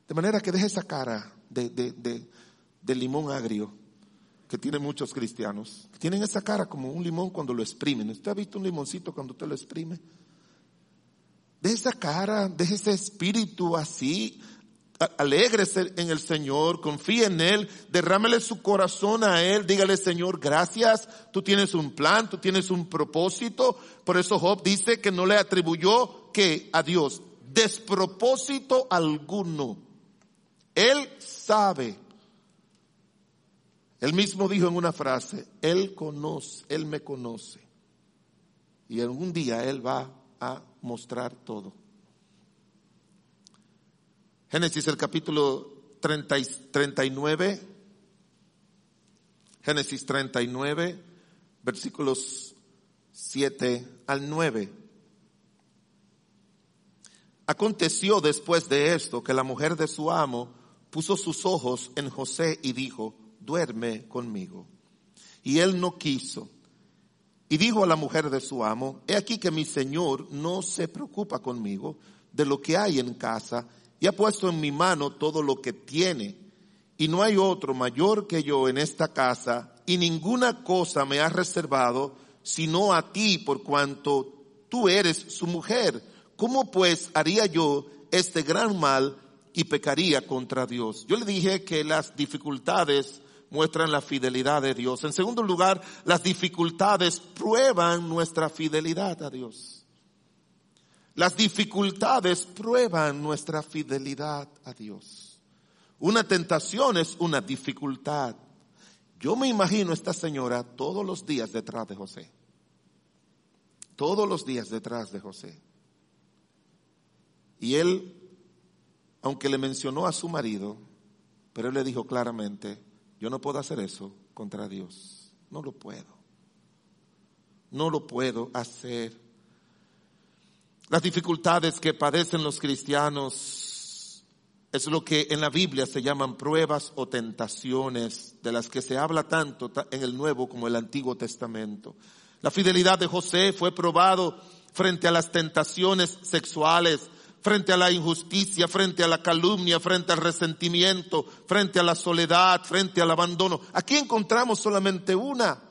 De manera que deje esa cara de, de, limón agrio que tienen muchos cristianos. Tienen esa cara como un limón cuando lo exprimen. ¿Usted ha visto un limoncito cuando usted lo exprime? De esa cara, deje ese espíritu así, alégrese en el Señor, confíe en Él, derrámele su corazón a Él, dígale Señor, gracias, tú tienes un plan, tú tienes un propósito. Por eso Job dice que no le atribuyó que a Dios despropósito alguno. Él sabe. Él mismo dijo en una frase, Él conoce, Él me conoce. Y algún día Él va a mostrar todo. Génesis el capítulo 30, 39. Génesis 39, versículos 7 al 9. Aconteció después de esto que la mujer de su amo puso sus ojos en José y dijo, duerme conmigo. Y él no quiso. Y dijo a la mujer de su amo, he aquí que mi señor no se preocupa conmigo de lo que hay en casa y ha puesto en mi mano todo lo que tiene. Y no hay otro mayor que yo en esta casa, y ninguna cosa me ha reservado, sino a ti, por cuanto tú eres su mujer. ¿Cómo pues haría yo este gran mal y pecaría contra Dios? Yo le dije que las dificultades muestran la fidelidad de Dios. En segundo lugar, las dificultades prueban nuestra fidelidad a Dios. Las dificultades prueban nuestra fidelidad a Dios. Una tentación es una dificultad. Yo me imagino a esta señora todos los días detrás de José. Todos los días detrás de José. Y él, aunque le mencionó a su marido, pero él le dijo claramente, yo no puedo hacer eso contra Dios. No lo puedo. No lo puedo hacer. Las dificultades que padecen los cristianos es lo que en la Biblia se llaman pruebas o tentaciones, de las que se habla tanto en el Nuevo como el Antiguo Testamento. La fidelidad de José fue probado frente a las tentaciones sexuales, frente a la injusticia, frente a la calumnia, frente al resentimiento, frente a la soledad, frente al abandono. Aquí encontramos solamente una.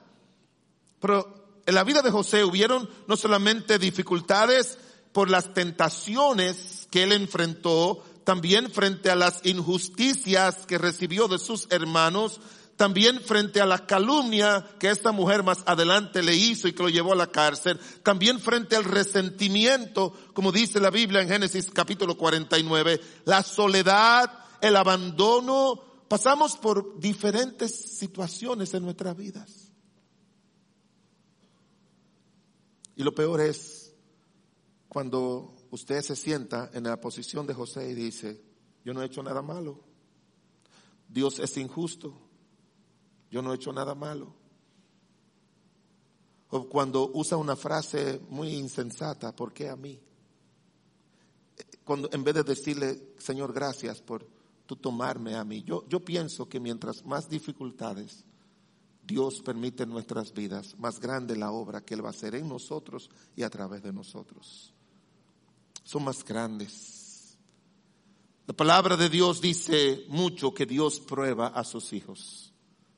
Pero en la vida de José hubieron no solamente dificultades por las tentaciones que él enfrentó, también frente a las injusticias que recibió de sus hermanos, también frente a la calumnia que esta mujer más adelante le hizo y que lo llevó a la cárcel, también frente al resentimiento, como dice la Biblia en Génesis capítulo 49, la soledad, el abandono, pasamos por diferentes situaciones en nuestras vidas. Y lo peor es cuando usted se sienta en la posición de José y dice, yo no he hecho nada malo, Dios es injusto, yo no he hecho nada malo. O cuando usa una frase muy insensata, ¿por qué a mí? Cuando, en vez de decirle, Señor, gracias por tú tomarme a mí. Yo, yo pienso que mientras más dificultades Dios permite en nuestras vidas, más grande la obra que Él va a hacer en nosotros y a través de nosotros. Son más grandes. La palabra de Dios dice mucho que Dios prueba a sus hijos.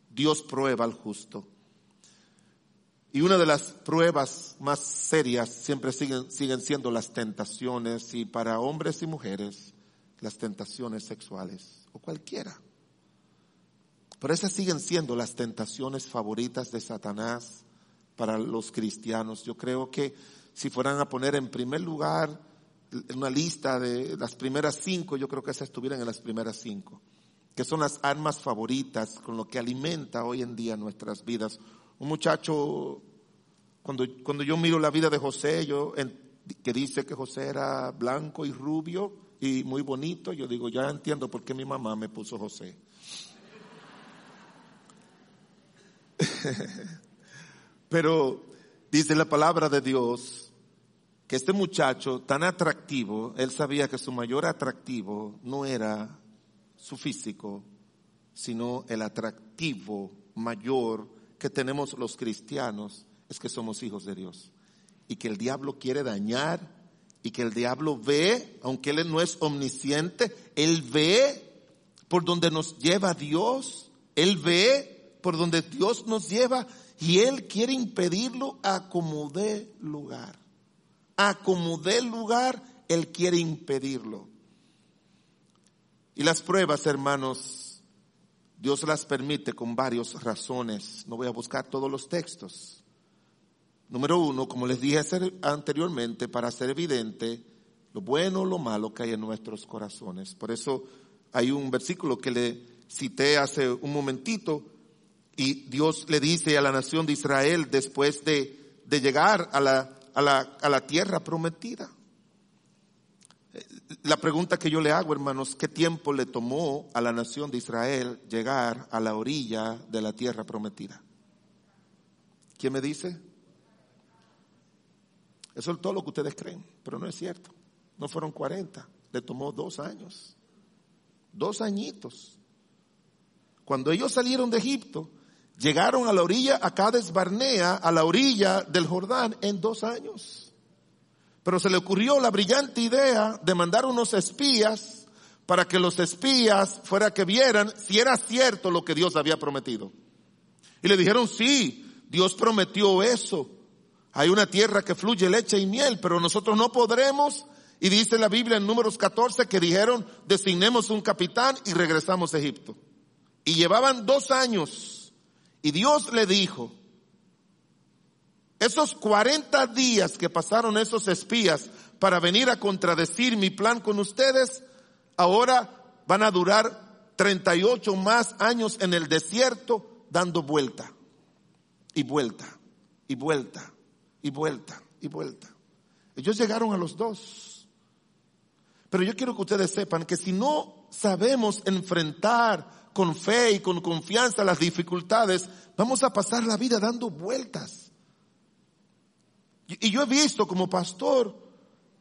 Dios prueba al justo. Y una de las pruebas más serias siempre siguen, siguen siendo las tentaciones y para hombres y mujeres las tentaciones sexuales o cualquiera. Pero esas siguen siendo las tentaciones favoritas de Satanás para los cristianos. Yo creo que si fueran a poner en primer lugar una lista de las primeras cinco, yo creo que esas estuvieran en las primeras cinco que son las armas favoritas con lo que alimenta hoy en día nuestras vidas. Un muchacho, cuando, cuando yo miro la vida de José, yo, que dice que José era blanco y rubio y muy bonito, yo digo, ya entiendo por qué mi mamá me puso José. *laughs* Pero dice la palabra de Dios que este muchacho tan atractivo, él sabía que su mayor atractivo no era su físico, sino el atractivo mayor que tenemos los cristianos es que somos hijos de Dios y que el diablo quiere dañar y que el diablo ve, aunque él no es omnisciente, él ve por donde nos lleva Dios, él ve por donde Dios nos lleva y él quiere impedirlo a como dé lugar. A como dé lugar, él quiere impedirlo. Y las pruebas, hermanos, Dios las permite con varias razones. No voy a buscar todos los textos. Número uno, como les dije anteriormente, para hacer evidente lo bueno o lo malo que hay en nuestros corazones. Por eso hay un versículo que le cité hace un momentito y Dios le dice a la nación de Israel después de, de llegar a la, a, la, a la tierra prometida. La pregunta que yo le hago, hermanos, ¿qué tiempo le tomó a la nación de Israel llegar a la orilla de la tierra prometida? ¿Quién me dice? Eso es todo lo que ustedes creen, pero no es cierto. No fueron 40, le tomó dos años. Dos añitos. Cuando ellos salieron de Egipto, llegaron a la orilla, a Cades Barnea, a la orilla del Jordán, en dos años. Pero se le ocurrió la brillante idea de mandar unos espías para que los espías fuera que vieran si era cierto lo que Dios había prometido. Y le dijeron, sí, Dios prometió eso. Hay una tierra que fluye leche y miel, pero nosotros no podremos. Y dice la Biblia en números 14 que dijeron, designemos un capitán y regresamos a Egipto. Y llevaban dos años. Y Dios le dijo, esos 40 días que pasaron esos espías para venir a contradecir mi plan con ustedes, ahora van a durar 38 más años en el desierto dando vuelta y vuelta y vuelta y vuelta y vuelta. Ellos llegaron a los dos. Pero yo quiero que ustedes sepan que si no sabemos enfrentar con fe y con confianza las dificultades, vamos a pasar la vida dando vueltas. Y yo he visto como pastor,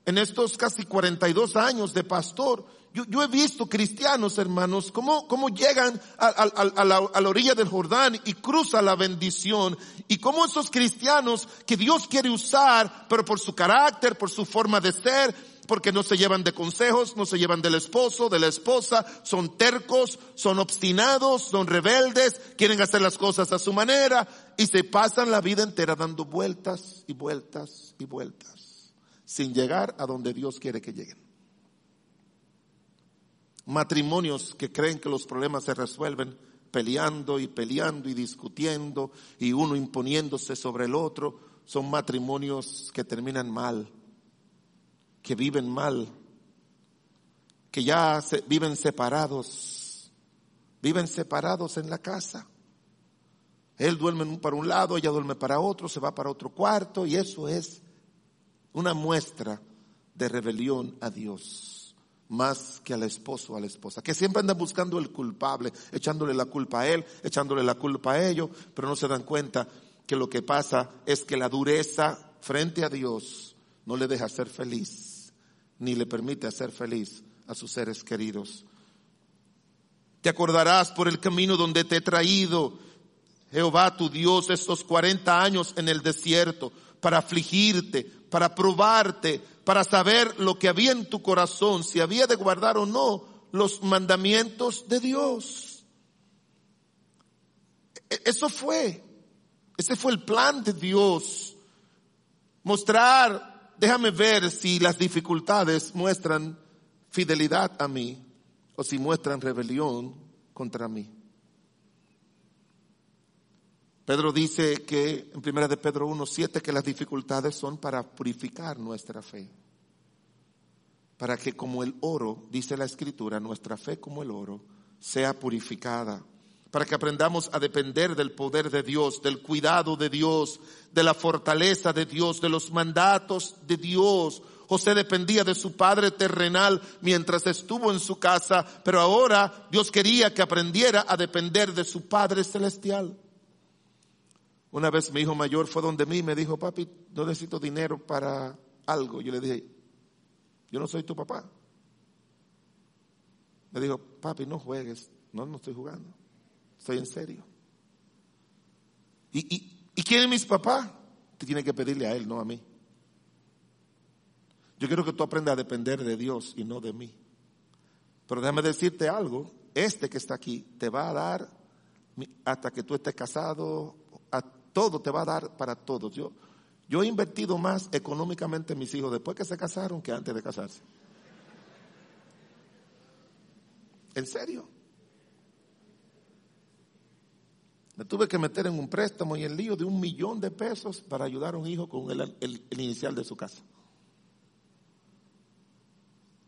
en estos casi 42 años de pastor, yo, he visto cristianos, hermanos, cómo, cómo llegan a, la, orilla del Jordán y cruza la bendición. Y cómo esos cristianos que Dios quiere usar, pero por su carácter, por su forma de ser, porque no se llevan de consejos, no se llevan del esposo, de la esposa, son tercos, son obstinados, son rebeldes, quieren hacer las cosas a su manera y se pasan la vida entera dando vueltas y vueltas y vueltas, sin llegar a donde Dios quiere que lleguen. Matrimonios que creen que los problemas se resuelven peleando y peleando y discutiendo y uno imponiéndose sobre el otro, son matrimonios que terminan mal que viven mal, que ya viven separados, viven separados en la casa. Él duerme para un lado, ella duerme para otro, se va para otro cuarto y eso es una muestra de rebelión a Dios, más que al esposo o a la esposa, que siempre andan buscando el culpable, echándole la culpa a él, echándole la culpa a ellos, pero no se dan cuenta que lo que pasa es que la dureza frente a Dios no le deja ser feliz ni le permite hacer feliz a sus seres queridos. Te acordarás por el camino donde te he traído, Jehová tu Dios, estos 40 años en el desierto, para afligirte, para probarte, para saber lo que había en tu corazón, si había de guardar o no los mandamientos de Dios. E-, eso fue, ese fue el plan de Dios. Mostrar déjame ver si las dificultades muestran fidelidad a mí o si muestran rebelión contra mí. Pedro dice que en primera de Pedro 1:7 que las dificultades son para purificar nuestra fe. Para que como el oro, dice la escritura, nuestra fe como el oro sea purificada para que aprendamos a depender del poder de Dios, del cuidado de Dios, de la fortaleza de Dios, de los mandatos de Dios. José dependía de su padre terrenal mientras estuvo en su casa, pero ahora Dios quería que aprendiera a depender de su Padre celestial. Una vez mi hijo mayor fue donde mí y me dijo, papi, no necesito dinero para algo. Yo le dije, yo no soy tu papá. Me dijo, papi, no juegues. No, no estoy jugando. Estoy en serio. ¿Y, y, quién es mis papás? Te tiene que pedirle a él, no a mí. Yo quiero que tú aprendas a depender de Dios y no de mí. Pero déjame decirte algo, este que está aquí te va a dar hasta que tú estés casado, a todo te va a dar para todos. Yo, yo he invertido más económicamente en mis hijos después que se casaron que antes de casarse. ¿En serio? Me tuve que meter en un préstamo y el lío de un millón de pesos para ayudar a un hijo con el, inicial de su casa.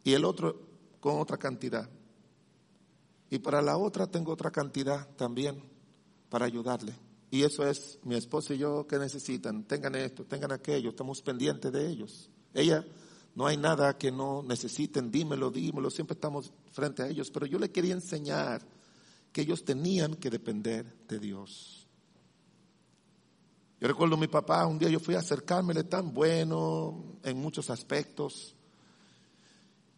Y el otro con otra cantidad. Y para la otra tengo otra cantidad también para ayudarle. Y eso es mi esposo y yo que necesitan. Tengan esto, tengan aquello, estamos pendientes de ellos. Ella, no hay nada que no necesiten, dímelo, dímelo, siempre estamos frente a ellos. Pero yo le quería enseñar que ellos tenían que depender de Dios. Yo recuerdo a mi papá, un día yo fui a acercármele tan bueno en muchos aspectos.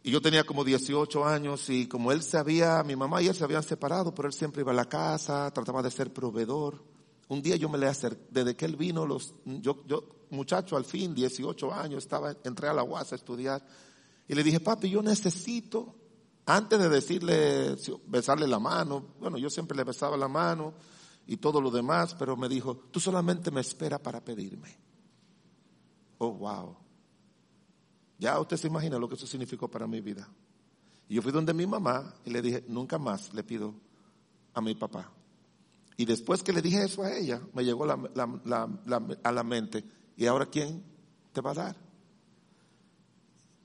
Y yo tenía como 18 años y como él sabía, mi mamá y él se habían separado, pero él siempre iba a la casa, trataba de ser proveedor. Un día yo me le acerqué, desde que él vino, los, yo, yo, muchacho al fin, 18 años, estaba, entré a la UAS a estudiar. Y le dije, papi, yo necesito antes de decirle, besarle la mano, bueno, yo siempre le besaba la mano y todo lo demás, pero me dijo, tú solamente me espera para pedirme. Oh, wow. Ya usted se imagina lo que eso significó para mi vida. Y yo fui donde mi mamá y le dije, nunca más le pido a mi papá. Y después que le dije eso a ella, me llegó a la mente, ¿y ahora quién te va a dar?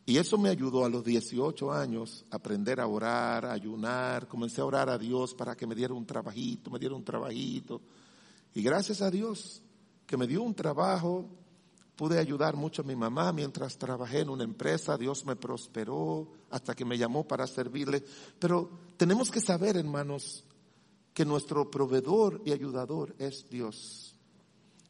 Y eso me ayudó a los 18 años a aprender a orar, a ayunar. Comencé a orar a Dios para que me diera un trabajito, me diera un trabajito. Y gracias a Dios que me dio un trabajo, pude ayudar mucho a mi mamá mientras trabajé en una empresa. Dios me prosperó hasta que me llamó para servirle. Pero tenemos que saber, hermanos, que nuestro proveedor y ayudador es Dios.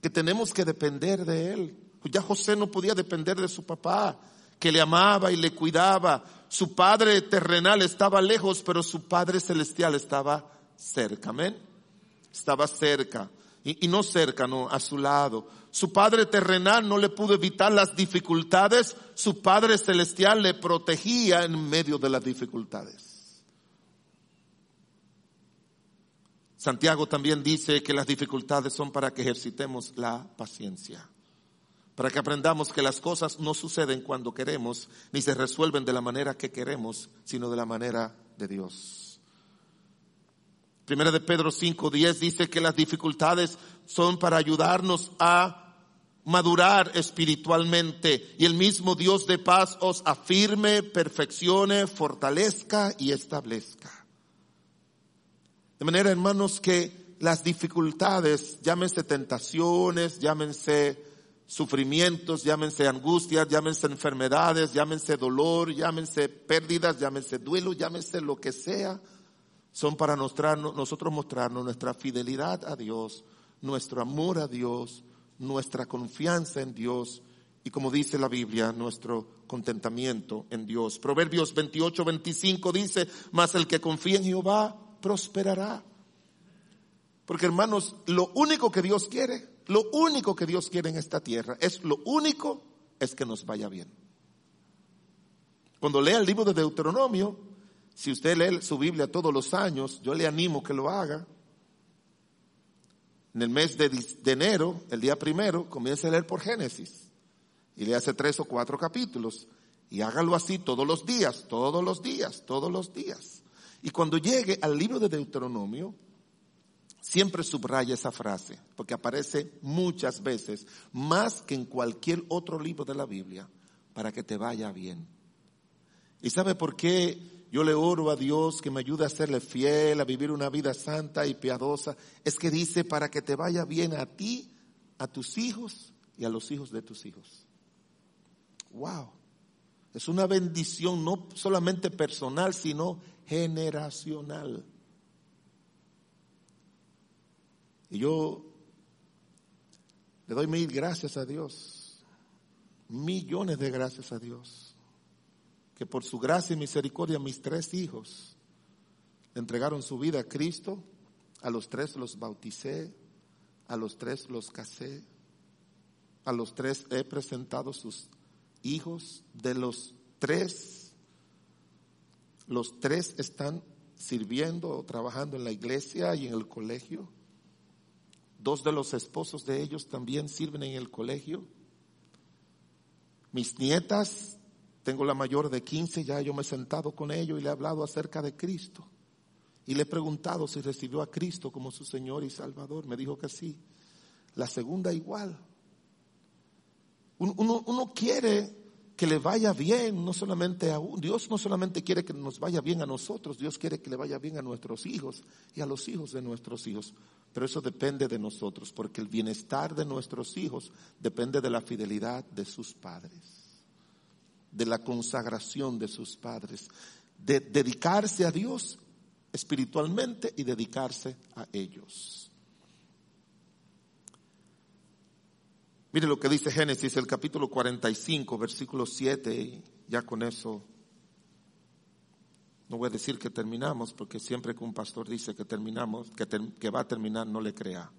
Que tenemos que depender de Él. Ya José no podía depender de su papá que le amaba y le cuidaba. Su padre terrenal estaba lejos, pero su padre celestial estaba cerca. Amén. Estaba cerca. Y, no cerca, no, a su lado. Su padre terrenal no le pudo evitar las dificultades. Su padre celestial le protegía en medio de las dificultades. Santiago también dice que las dificultades son para que ejercitemos la paciencia, para que aprendamos que las cosas no suceden cuando queremos, ni se resuelven de la manera que queremos, sino de la manera de Dios. Primera de Pedro 5.10 dice que las dificultades son para ayudarnos a madurar espiritualmente y el mismo Dios de paz os afirme, perfeccione, fortalezca y establezca. De manera, hermanos, que las dificultades, llámense tentaciones, llámense sufrimientos, llámense angustias, llámense enfermedades, llámense dolor, llámense pérdidas, llámense duelo, llámense lo que sea, son para mostrarnos, nosotros mostrarnos nuestra fidelidad a Dios, nuestro amor a Dios, nuestra confianza en Dios y como dice la Biblia, nuestro contentamiento en Dios. Proverbios 28, 25 dice, mas el que confía en Jehová prosperará. Porque hermanos, lo único que Dios quiere, lo único que Dios quiere en esta tierra, es lo único, es que nos vaya bien. Cuando lea el libro de Deuteronomio, si usted lee su Biblia todos los años, yo le animo que lo haga. En el mes de, de enero, el día primero, comience a leer por Génesis. Y le hace tres o cuatro capítulos. Y hágalo así todos los días, todos los días, todos los días. Y cuando llegue al libro de Deuteronomio, siempre subraya esa frase, porque aparece muchas veces, más que en cualquier otro libro de la Biblia, para que te vaya bien. ¿Y sabe por qué yo le oro a Dios que me ayude a serle fiel, a vivir una vida santa y piadosa? Es que dice para que te vaya bien a ti, a tus hijos y a los hijos de tus hijos. Wow. Es una bendición no solamente personal, sino generacional. Y yo le doy mil gracias a Dios, millones de gracias a Dios, que por su gracia y misericordia mis tres hijos entregaron su vida a Cristo, a los tres los bauticé, a los tres los casé, a los tres he presentado sus hijos, de los tres los tres están sirviendo o trabajando en la iglesia y en el colegio. Dos de los esposos de ellos también sirven en el colegio. Mis nietas, tengo la mayor de 15, ya yo me he sentado con ellos y le he hablado acerca de Cristo. Y le he preguntado si recibió a Cristo como su Señor y Salvador. Me dijo que sí. La segunda igual. Uno, uno quiere que le vaya bien, no solamente a un, Dios no solamente quiere que nos vaya bien a nosotros, Dios quiere que le vaya bien a nuestros hijos y a los hijos de nuestros hijos. Pero eso depende de nosotros, porque el bienestar de nuestros hijos depende de la fidelidad de sus padres, de la consagración de sus padres, de dedicarse a Dios espiritualmente y dedicarse a ellos. Mire lo que dice Génesis, el capítulo 45, versículo 7, y ya con eso no voy a decir que terminamos, porque siempre que un pastor dice que terminamos, que, que va a terminar, no le crea.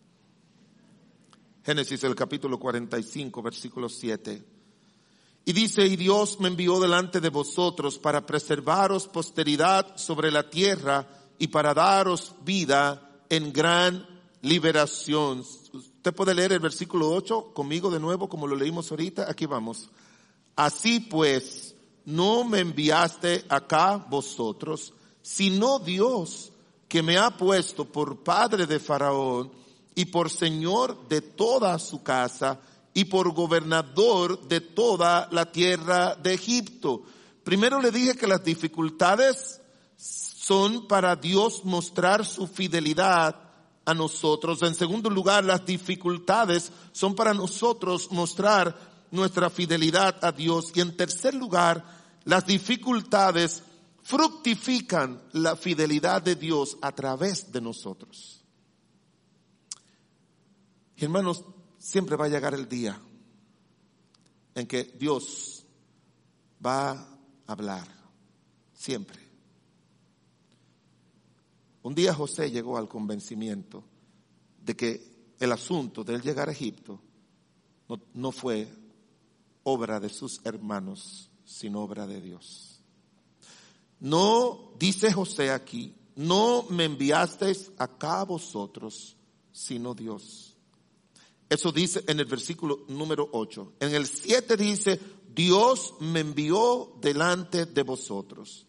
Génesis, el capítulo 45, versículo 7. Y dice, y Dios me envió delante de vosotros para preservaros posteridad sobre la tierra y para daros vida en gran liberación. Usted puede leer el versículo 8 conmigo de nuevo, como lo leímos ahorita. Aquí vamos. Así pues, no me enviaste acá vosotros, sino Dios, que me ha puesto por padre de Faraón y por señor de toda su casa y por gobernador de toda la tierra de Egipto. Primero le dije que las dificultades son para Dios mostrar su fidelidad a nosotros. En segundo lugar, las dificultades son para nosotros mostrar nuestra fidelidad a Dios. Y en tercer lugar, las dificultades fructifican la fidelidad de Dios a través de nosotros. hermanos, siempre va a llegar el día en que Dios va a hablar, siempre. Un día José llegó al convencimiento de que el asunto de él llegar a Egipto no, fue obra de sus hermanos, sino obra de Dios. No, dice José aquí, no me enviasteis acá a vosotros, sino Dios. Eso dice en el versículo número 8. En el 7 dice, Dios me envió delante de vosotros.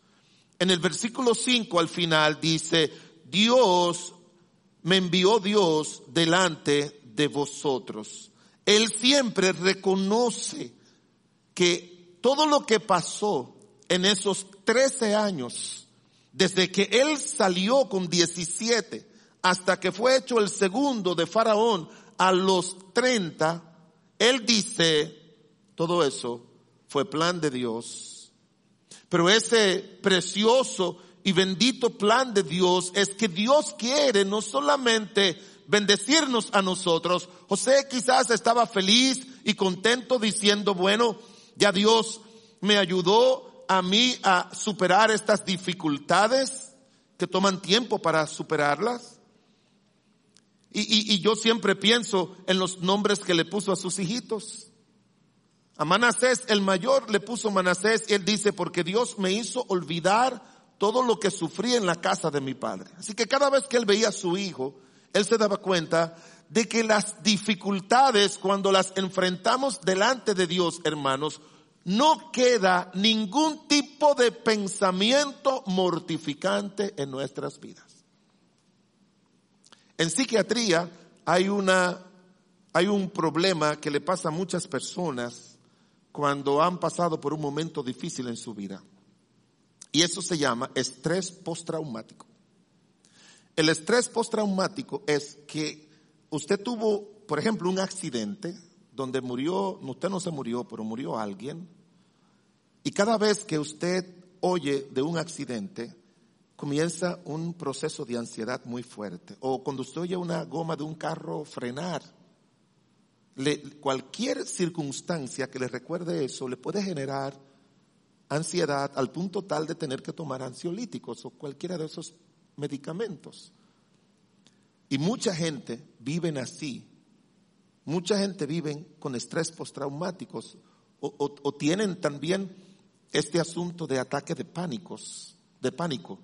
En el versículo 5 al final dice, Dios me envió Dios delante de vosotros. Él siempre reconoce que todo lo que pasó en esos 13 años, desde que él salió con 17 hasta que fue hecho el segundo de Faraón a los 30, él dice, todo eso fue plan de Dios. Pero ese precioso y bendito plan de Dios es que Dios quiere no solamente bendecirnos a nosotros. José quizás estaba feliz y contento diciendo, bueno, ya Dios me ayudó a mí a superar estas dificultades que toman tiempo para superarlas. Y, yo siempre pienso en los nombres que le puso a sus hijitos. A Manasés, el mayor, le puso Manasés y él dice, porque Dios me hizo olvidar todo lo que sufrí en la casa de mi padre. Así que cada vez que él veía a su hijo, él se daba cuenta de que las dificultades, cuando las enfrentamos delante de Dios, hermanos, no queda ningún tipo de pensamiento mortificante en nuestras vidas. En psiquiatría hay una, hay un problema que le pasa a muchas personas cuando han pasado por un momento difícil en su vida. Y eso se llama estrés postraumático. El estrés postraumático es que usted tuvo, por ejemplo, un accidente donde murió, usted no se murió, pero murió alguien. Y cada vez que usted oye de un accidente, comienza un proceso de ansiedad muy fuerte. O cuando usted oye una goma de un carro frenar, cualquier circunstancia que le recuerde eso le puede generar ansiedad al punto tal de tener que tomar ansiolíticos o cualquiera de esos medicamentos. Y mucha gente vive así. Mucha gente vive con estrés postraumáticos o, o, tienen también este asunto de ataque de pánicos, de pánico,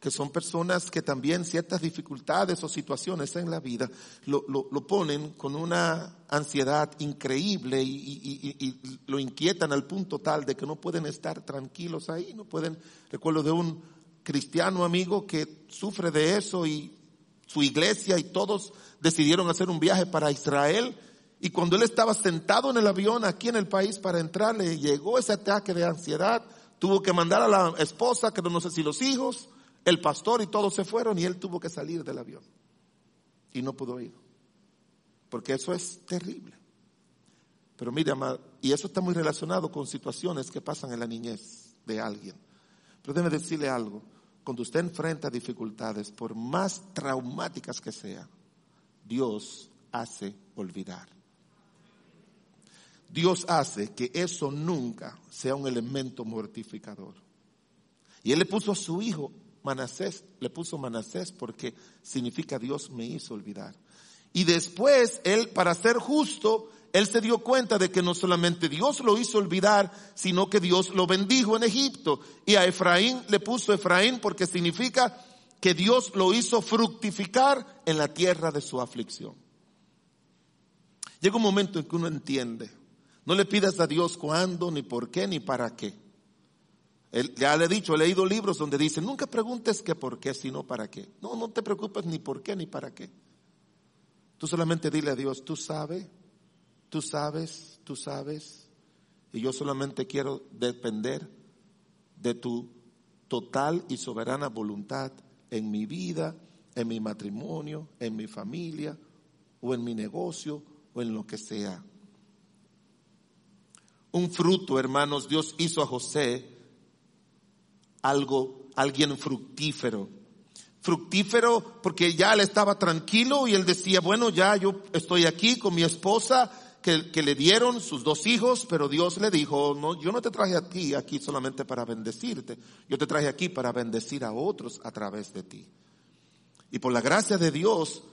que son personas que también ciertas dificultades o situaciones en la vida lo, lo, ponen con una ansiedad increíble y, y, y, lo inquietan al punto tal de que no pueden estar tranquilos ahí, no pueden, recuerdo de un cristiano amigo que sufre de eso y su iglesia y todos decidieron hacer un viaje para Israel. Y cuando él estaba sentado en el avión aquí en el país para entrar, le llegó ese ataque de ansiedad. Tuvo que mandar a la esposa, que no sé si los hijos, el pastor y todos se fueron y él tuvo que salir del avión. Y no pudo ir. Porque eso es terrible. Pero mire, y eso está muy relacionado con situaciones que pasan en la niñez de alguien. Pero déjeme decirle algo cuando usted enfrenta dificultades, por más traumáticas que sean, Dios hace olvidar. Dios hace que eso nunca sea un elemento mortificador. Y Él le puso a su hijo Manasés, le puso Manasés porque significa Dios me hizo olvidar. Y después Él, para ser justo, él se dio cuenta de que no solamente Dios lo hizo olvidar, sino que Dios lo bendijo en Egipto. Y a Efraín le puso Efraín porque significa que Dios lo hizo fructificar en la tierra de su aflicción. Llega un momento en que uno entiende. No le pidas a Dios cuándo, ni por qué, ni para qué. Ya le he dicho, he leído libros donde dice, nunca preguntes qué por qué, sino para qué. No, no te preocupes ni por qué, ni para qué. Tú solamente dile a Dios, tú sabes Tú sabes, tú sabes, y yo solamente quiero depender de tu total y soberana voluntad en mi vida, en mi matrimonio, en mi familia, o en mi negocio, o en lo que sea. Un fruto, hermanos, Dios hizo a José algo, alguien fructífero. Fructífero porque ya él estaba tranquilo y él decía, bueno, ya yo estoy aquí con mi esposa, que, que, le dieron sus dos hijos, pero Dios le dijo, no, yo no te traje a ti aquí solamente para bendecirte, yo te traje aquí para bendecir a otros a través de ti. Y por la gracia de Dios,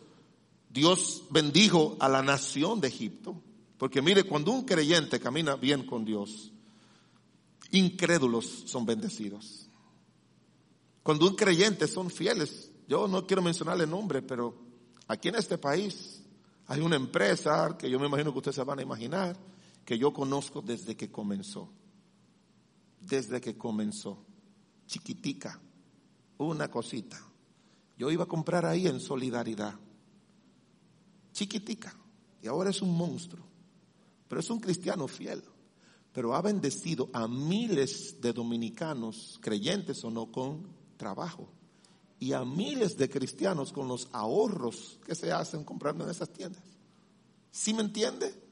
Dios bendijo a la nación de Egipto, porque mire, cuando un creyente camina bien con Dios, incrédulos son bendecidos. Cuando un creyente son fieles, yo no quiero mencionarle nombre, pero aquí en este país hay una empresa que yo me imagino que ustedes se van a imaginar, que yo conozco desde que comenzó. Desde que comenzó. Chiquitica. Una cosita. Yo iba a comprar ahí en solidaridad. Chiquitica. Y ahora es un monstruo. Pero es un cristiano fiel. Pero ha bendecido a miles de dominicanos, creyentes o no, con trabajo y a miles de cristianos con los ahorros que se hacen comprando en esas tiendas. ¿Sí me entiende?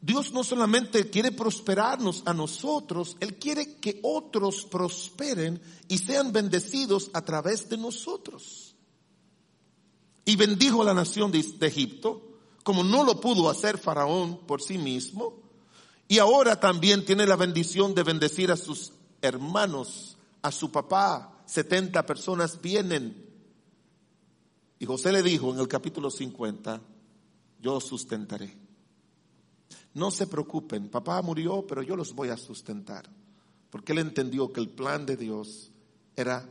Dios no solamente quiere prosperarnos a nosotros, Él quiere que otros prosperen y sean bendecidos a través de nosotros. Y bendijo a la nación de, Egipto, como no lo pudo hacer Faraón por sí mismo, y ahora también tiene la bendición de bendecir a sus hermanos, a su papá, 70 personas vienen. Y José le dijo en el capítulo 50, yo sustentaré. No se preocupen, papá murió, pero yo los voy a sustentar. Porque él entendió que el plan de Dios era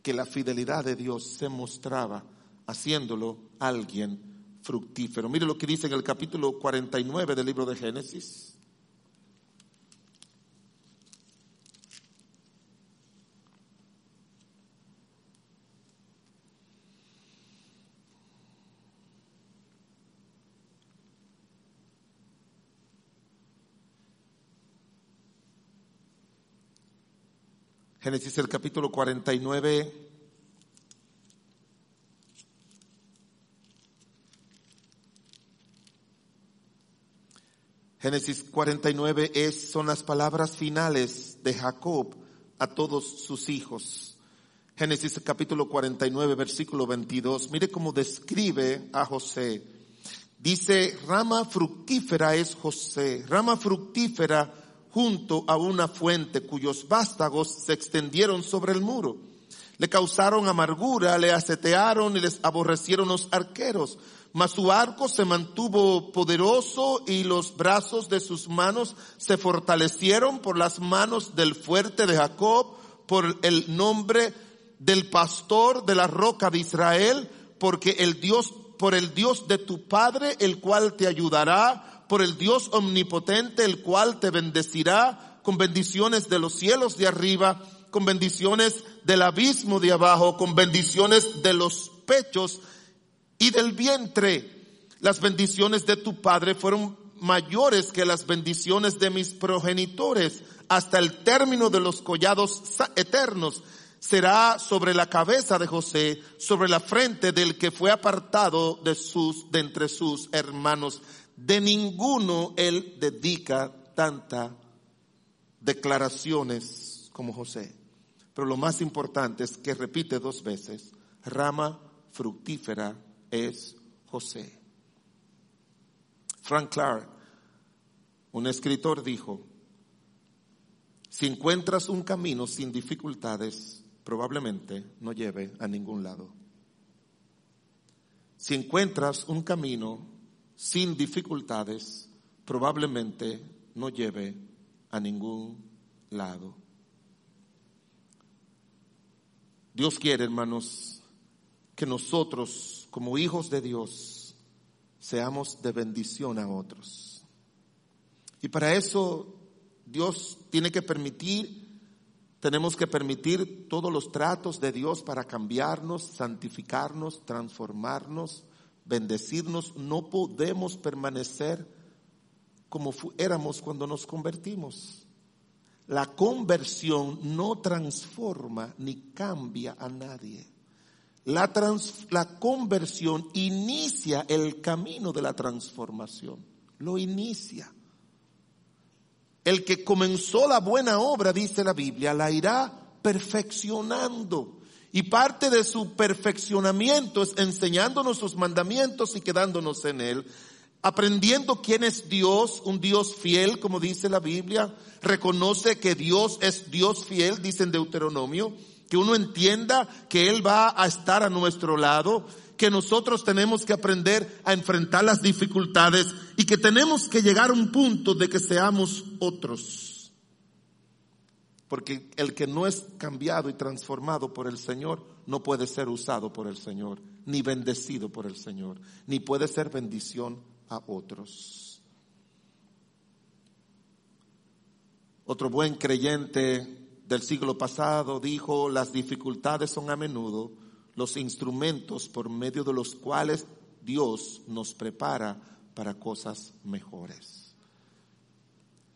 que la fidelidad de Dios se mostraba haciéndolo alguien fructífero. Mire lo que dice en el capítulo 49 del libro de Génesis. Génesis el capítulo 49. Génesis 49 es, son las palabras finales de Jacob a todos sus hijos. Génesis capítulo 49 versículo 22. Mire cómo describe a José. Dice, rama fructífera es José, rama fructífera junto a una fuente cuyos vástagos se extendieron sobre el muro. Le causaron amargura, le asetearon y les aborrecieron los arqueros. Mas su arco se mantuvo poderoso y los brazos de sus manos se fortalecieron por las manos del fuerte de Jacob, por el nombre del pastor de la roca de Israel, porque el Dios, por el Dios de tu padre, el cual te ayudará, por el Dios omnipotente, el cual te bendecirá con bendiciones de los cielos de arriba, con bendiciones del abismo de abajo, con bendiciones de los pechos y del vientre. Las bendiciones de tu Padre fueron mayores que las bendiciones de mis progenitores hasta el término de los collados eternos. Será sobre la cabeza de José, sobre la frente del que fue apartado de sus, de entre sus hermanos de ninguno él dedica tanta declaraciones como José. Pero lo más importante es que repite dos veces, rama fructífera es José. Frank Clark, un escritor, dijo, si encuentras un camino sin dificultades, probablemente no lleve a ningún lado. Si encuentras un camino sin dificultades, probablemente no lleve a ningún lado. Dios quiere, hermanos, que nosotros, como hijos de Dios, seamos de bendición a otros. Y para eso Dios tiene que permitir, tenemos que permitir todos los tratos de Dios para cambiarnos, santificarnos, transformarnos bendecirnos, no podemos permanecer como éramos cuando nos convertimos. La conversión no transforma ni cambia a nadie. La, la conversión inicia el camino de la transformación. Lo inicia. El que comenzó la buena obra, dice la Biblia, la irá perfeccionando Y parte de su perfeccionamiento es enseñándonos sus mandamientos y quedándonos en Él. Aprendiendo quién es Dios, un Dios fiel, como dice la Biblia. Reconoce que Dios es Dios fiel, dice Deuteronomio. Que uno entienda que Él va a estar a nuestro lado. Que nosotros tenemos que aprender a enfrentar las dificultades y que tenemos que llegar a un punto de que seamos otros porque el que no es cambiado y transformado por el Señor no puede ser usado por el Señor, ni bendecido por el Señor, ni puede ser bendición a otros. Otro buen creyente del siglo pasado dijo, las dificultades son a menudo los instrumentos por medio de los cuales Dios nos prepara para cosas mejores.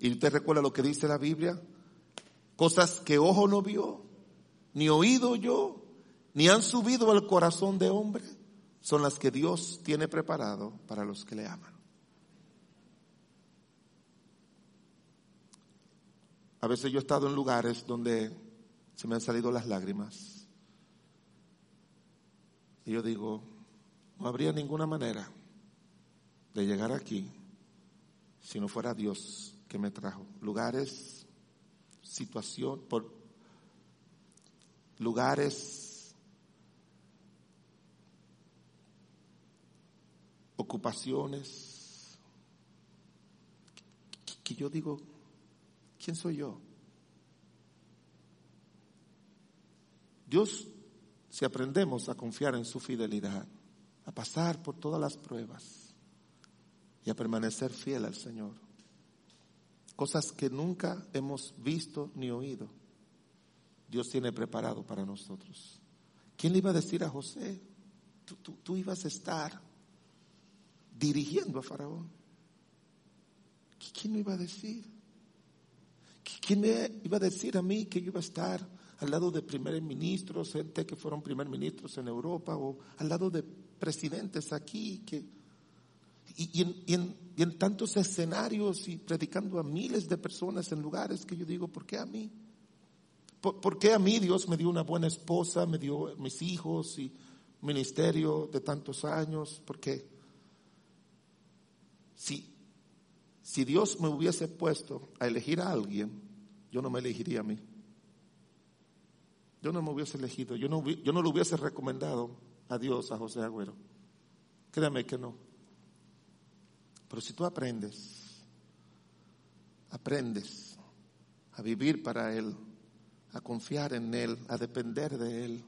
¿Y usted recuerda lo que dice la Biblia? Cosas que ojo no vio, ni oído yo, ni han subido al corazón de hombre, son las que Dios tiene preparado para los que le aman. A veces yo he estado en lugares donde se me han salido las lágrimas. Y yo digo, no habría ninguna manera de llegar aquí si no fuera Dios que me trajo. Lugares situación, por lugares, ocupaciones, que, yo digo, ¿quién soy yo? Dios, si aprendemos a confiar en su fidelidad, a pasar por todas las pruebas y a permanecer fiel al Señor, cosas que nunca hemos visto ni oído. Dios tiene preparado para nosotros. ¿Quién le iba a decir a José? Tú, ibas a estar dirigiendo a Faraón. ¿Quién me iba a decir? ¿Quién me iba a decir a mí que yo iba a estar al lado de primeros ministros, gente que fueron primer ministros en Europa, o al lado de presidentes aquí que y, en, tantos escenarios y predicando a miles de personas en lugares que yo digo, ¿por qué a mí? ¿Por, qué a mí Dios me dio una buena esposa, me dio mis hijos y ministerio de tantos años? ¿Por qué? Si, si Dios me hubiese puesto a elegir a alguien, yo no me elegiría a mí. Yo no me hubiese elegido, yo no, yo no lo hubiese recomendado a Dios, a José Agüero. Créame que no. Pero si tú aprendes, aprendes a vivir para Él, a confiar en Él, a depender de Él,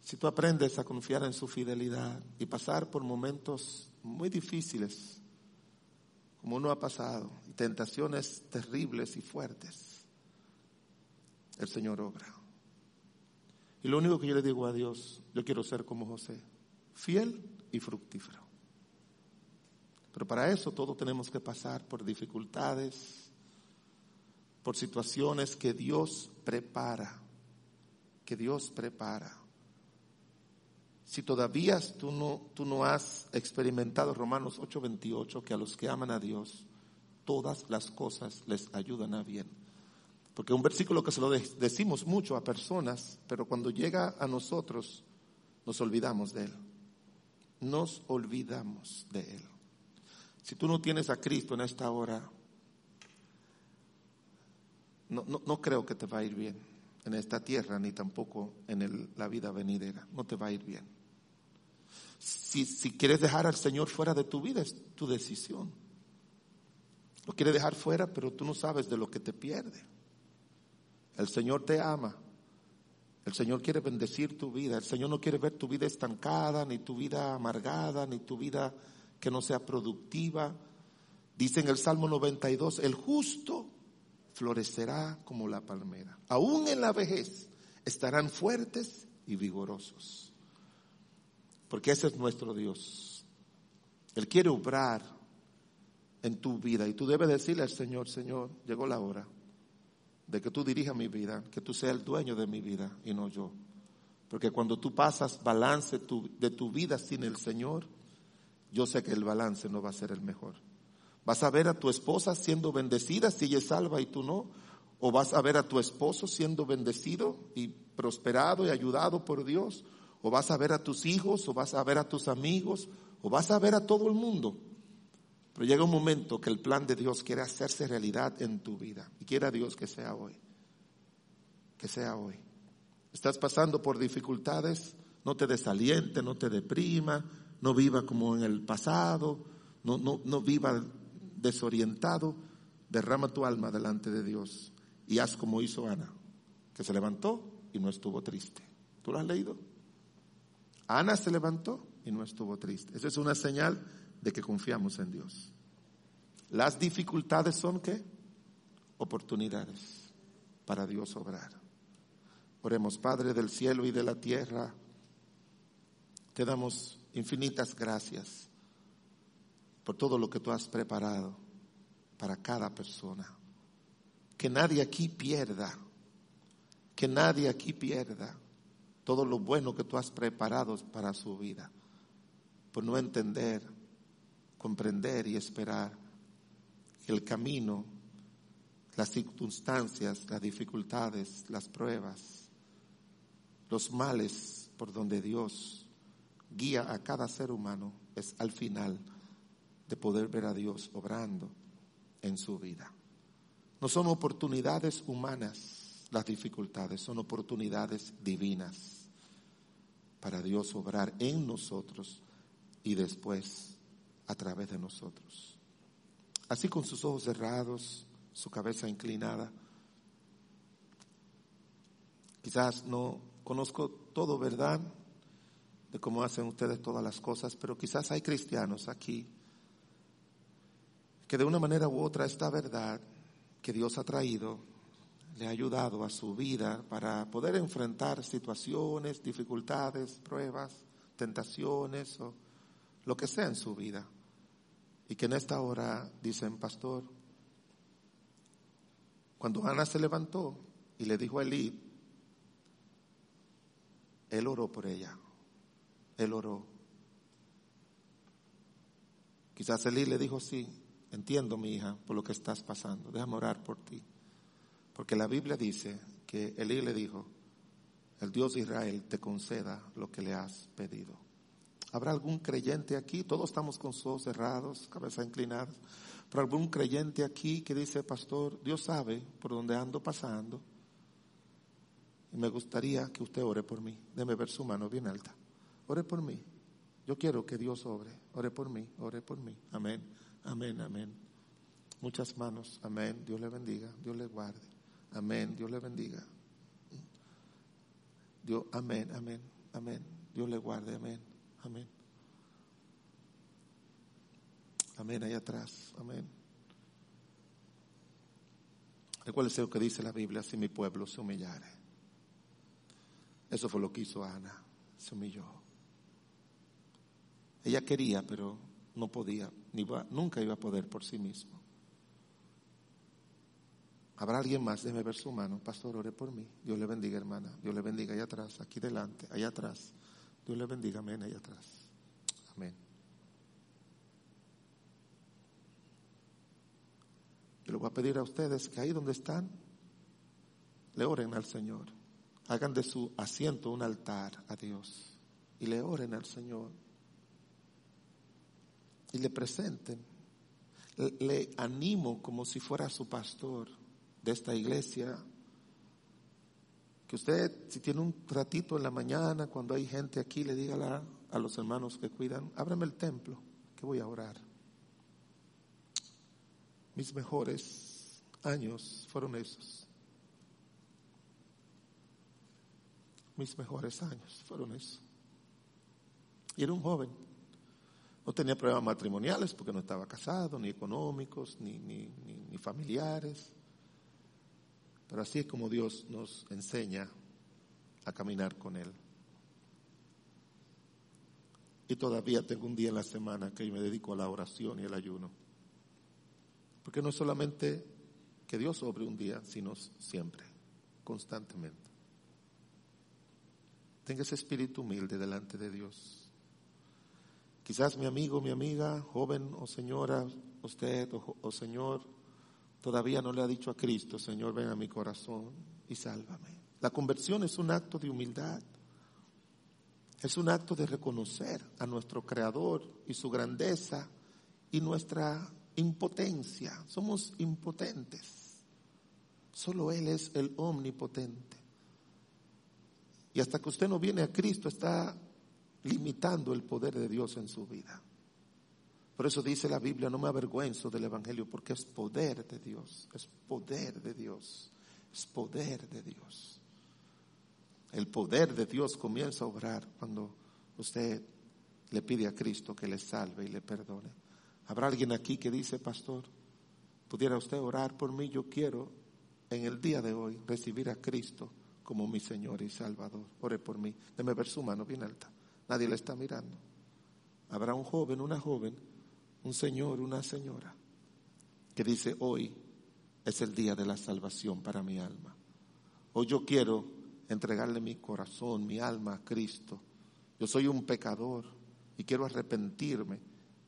si tú aprendes a confiar en su fidelidad y pasar por momentos muy difíciles, como uno ha pasado, y tentaciones terribles y fuertes, el Señor obra. Y lo único que yo le digo a Dios, yo quiero ser como José, fiel y fructífero. Pero para eso todos tenemos que pasar por dificultades, por situaciones que Dios prepara, que Dios prepara. Si todavía tú no, tú no has experimentado Romanos 8:28, que a los que aman a Dios, todas las cosas les ayudan a bien. Porque un versículo que se lo decimos mucho a personas, pero cuando llega a nosotros, nos olvidamos de él. Nos olvidamos de él. Si tú no tienes a Cristo en esta hora, no, no, creo que te va a ir bien en esta tierra ni tampoco en la vida venidera. No te va a ir bien. Si, si quieres dejar al Señor fuera de tu vida, es tu decisión. Lo quieres dejar fuera, pero tú no sabes de lo que te pierde. El Señor te ama. El Señor quiere bendecir tu vida. El Señor no quiere ver tu vida estancada, ni tu vida amargada, ni tu vida que no sea productiva. Dice en el Salmo 92, el justo florecerá como la palmera. Aún en la vejez estarán fuertes y vigorosos. Porque ese es nuestro Dios. Él quiere obrar en tu vida y tú debes decirle al Señor, Señor, llegó la hora de que tú dirijas mi vida, que tú seas el dueño de mi vida y no yo. Porque cuando tú pasas balance de tu vida sin el Señor, yo sé que el balance no va a ser el mejor. Vas a ver a tu esposa siendo bendecida si ella es salva y tú no. ¿O vas a ver a tu esposo siendo bendecido y prosperado y ayudado por Dios? ¿O vas a ver a tus hijos? ¿O vas a ver a tus amigos? ¿O vas a ver a todo el mundo? Pero llega un momento que el plan de Dios quiere hacerse realidad en tu vida. Y quiera Dios que sea hoy. Que sea hoy. Estás pasando por dificultades, no te desaliente, no te deprima, no viva como en el pasado, no, no, no viva desorientado. Derrama tu alma delante de Dios y haz como hizo Ana, que se levantó y no estuvo triste. ¿Tú lo has leído? Ana se levantó y no estuvo triste. Esa es una señal de que confiamos en Dios. Las dificultades son qué? Oportunidades para Dios obrar. Oremos, Padre del cielo y de la tierra, te damos infinitas gracias por todo lo que tú has preparado para cada persona. Que nadie aquí pierda, que nadie aquí pierda todo lo bueno que tú has preparado para su vida, por no entender comprender y esperar el camino, las circunstancias, las dificultades, las pruebas, los males por donde Dios guía a cada ser humano es al final de poder ver a Dios obrando en su vida. No son oportunidades humanas las dificultades, son oportunidades divinas para Dios obrar en nosotros y después a través de nosotros. Así con sus ojos cerrados, su cabeza inclinada. Quizás no conozco todo, ¿verdad? De cómo hacen ustedes todas las cosas, pero quizás hay cristianos aquí que de una manera u otra esta verdad que Dios ha traído le ha ayudado a su vida para poder enfrentar situaciones, dificultades, pruebas, tentaciones o lo que sea en su vida. Y que en esta hora dicen, pastor, cuando Ana se levantó y le dijo a Elí, él oró por ella, él oró. Quizás Elí le dijo, sí, entiendo mi hija por lo que estás pasando, déjame orar por ti. Porque la Biblia dice que Elí le dijo, el Dios de Israel te conceda lo que le has pedido. ¿Habrá algún creyente aquí? Todos estamos con sus ojos cerrados, cabeza inclinada. Pero algún creyente aquí que dice, pastor, Dios sabe por dónde ando pasando. Y me gustaría que usted ore por mí. Deme ver su mano bien alta. Ore por mí. Yo quiero que Dios obre. Ore por mí, ore por mí. Amén, amén, amén. Muchas manos. Amén. Dios le bendiga. Dios le guarde. Amén. Dios le bendiga. Dios, amén, amén, amén. Dios le guarde. Amén. Amén. Amén, ahí atrás. Amén. Recuérdese lo que dice la Biblia, si mi pueblo se humillare. Eso fue lo que hizo Ana, se humilló. Ella quería, pero no podía, ni nunca iba a poder por sí mismo. ¿Habrá alguien más? Déjeme ver su mano. Pastor, ore por mí. Dios le bendiga, hermana. Dios le bendiga allá atrás, aquí delante, allá atrás. Dios le bendiga, amén, ahí atrás. Amén. Yo le voy a pedir a ustedes que ahí donde están, le oren al Señor. Hagan de su asiento un altar a Dios y le oren al Señor. Y le presenten. Le animo como si fuera su pastor de esta iglesia que usted, si tiene un ratito en la mañana, cuando hay gente aquí, le diga a los hermanos que cuidan, ábrame el templo, que voy a orar. Mis mejores años fueron esos. Mis mejores años fueron esos. Y era un joven. No tenía problemas matrimoniales porque no estaba casado, ni económicos, ni, ni, ni familiares. Pero así es como Dios nos enseña a caminar con Él. Y todavía tengo un día en la semana que yo me dedico a la oración y el ayuno. Porque no es solamente que Dios obre un día, sino siempre, constantemente. Tenga ese espíritu humilde delante de Dios. Quizás mi amigo, mi amiga, joven o señora, usted o, o señor todavía no le ha dicho a Cristo, Señor, ven a mi corazón y sálvame. La conversión es un acto de humildad. Es un acto de reconocer a nuestro Creador y su grandeza y nuestra impotencia. Somos impotentes. Solo Él es el omnipotente. Y hasta que usted no viene a Cristo está limitando el poder de Dios en su vida. Por eso dice la Biblia, no me avergüenzo del Evangelio, porque es poder de Dios, es poder de Dios, es poder de Dios. El poder de Dios comienza a obrar cuando usted le pide a Cristo que le salve y le perdone. ¿Habrá alguien aquí que dice, pastor, pudiera usted orar por mí? Yo quiero en el día de hoy recibir a Cristo como mi Señor y Salvador. Ore por mí. Deme ver su mano bien alta. Nadie le está mirando. Habrá un joven, una joven un señor, una señora, que dice, hoy es el día de la salvación para mi alma. Hoy yo quiero entregarle mi corazón, mi alma a Cristo. Yo soy un pecador y quiero arrepentirme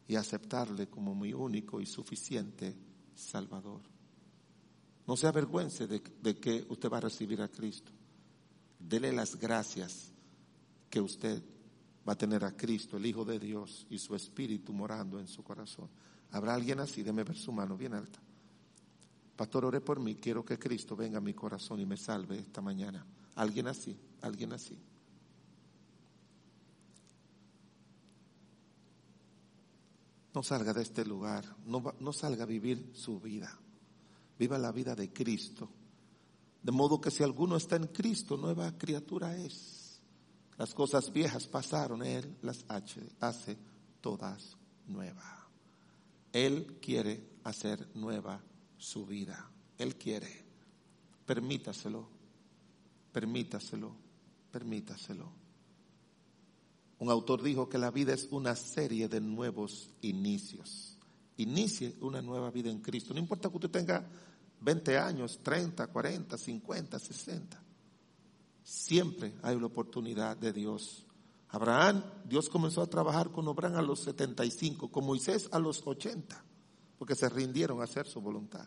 y aceptarle como mi único y suficiente Salvador. No se avergüence de, de, que usted va a recibir a Cristo. Dele las gracias que usted va a tener a Cristo, el Hijo de Dios, y su Espíritu morando en su corazón. ¿Habrá alguien así? Deme ver su mano bien alta. Pastor, ore por mí. Quiero que Cristo venga a mi corazón y me salve esta mañana. Alguien así, alguien así. No salga de este lugar, no, no salga a vivir su vida. Viva la vida de Cristo. De modo que si alguno está en Cristo, nueva criatura es. Las cosas viejas pasaron, Él las hace todas nuevas. Él quiere hacer nueva su vida. Él quiere. Permítaselo, permítaselo, permítaselo. Un autor dijo que la vida es una serie de nuevos inicios. Inicie una nueva vida en Cristo. No importa que usted tenga 20 años, 30, 40, 50, 60. Siempre hay la oportunidad de Dios. Abraham, Dios comenzó a trabajar con Abraham a los 75, con Moisés a los 80, porque se rindieron a hacer su voluntad.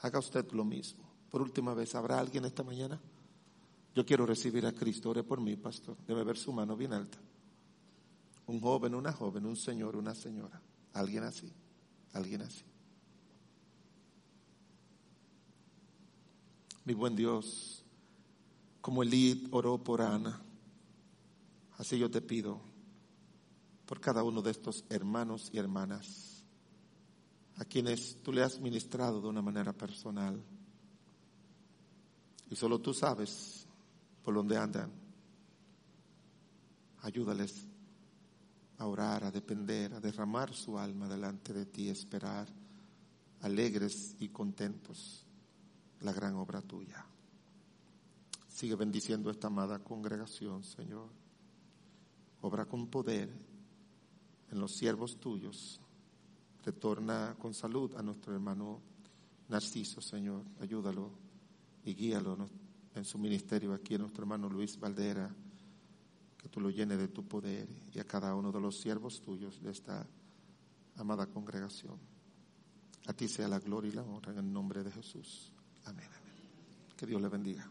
Haga usted lo mismo. Por última vez, ¿habrá alguien esta mañana? Yo quiero recibir a Cristo. Ore por mí, pastor. Debe ver su mano bien alta. Un joven, una joven, un señor, una señora. Alguien así. Alguien así. Mi buen Dios, como Elid oró por Ana, así yo te pido por cada uno de estos hermanos y hermanas, a quienes tú le has ministrado de una manera personal. Y solo tú sabes por dónde andan. Ayúdales a orar, a depender, a derramar su alma delante de ti, esperar, alegres y contentos, la gran obra tuya. Sigue bendiciendo esta amada congregación, Señor. Obra con poder en los siervos tuyos. Retorna con salud a nuestro hermano Narciso, Señor. Ayúdalo y guíalo en su ministerio aquí, a nuestro hermano Luis Valdera. Que tú lo llenes de tu poder y a cada uno de los siervos tuyos de esta amada congregación. A ti sea la gloria y la honra en el nombre de Jesús. Amén. amén. Que Dios le bendiga.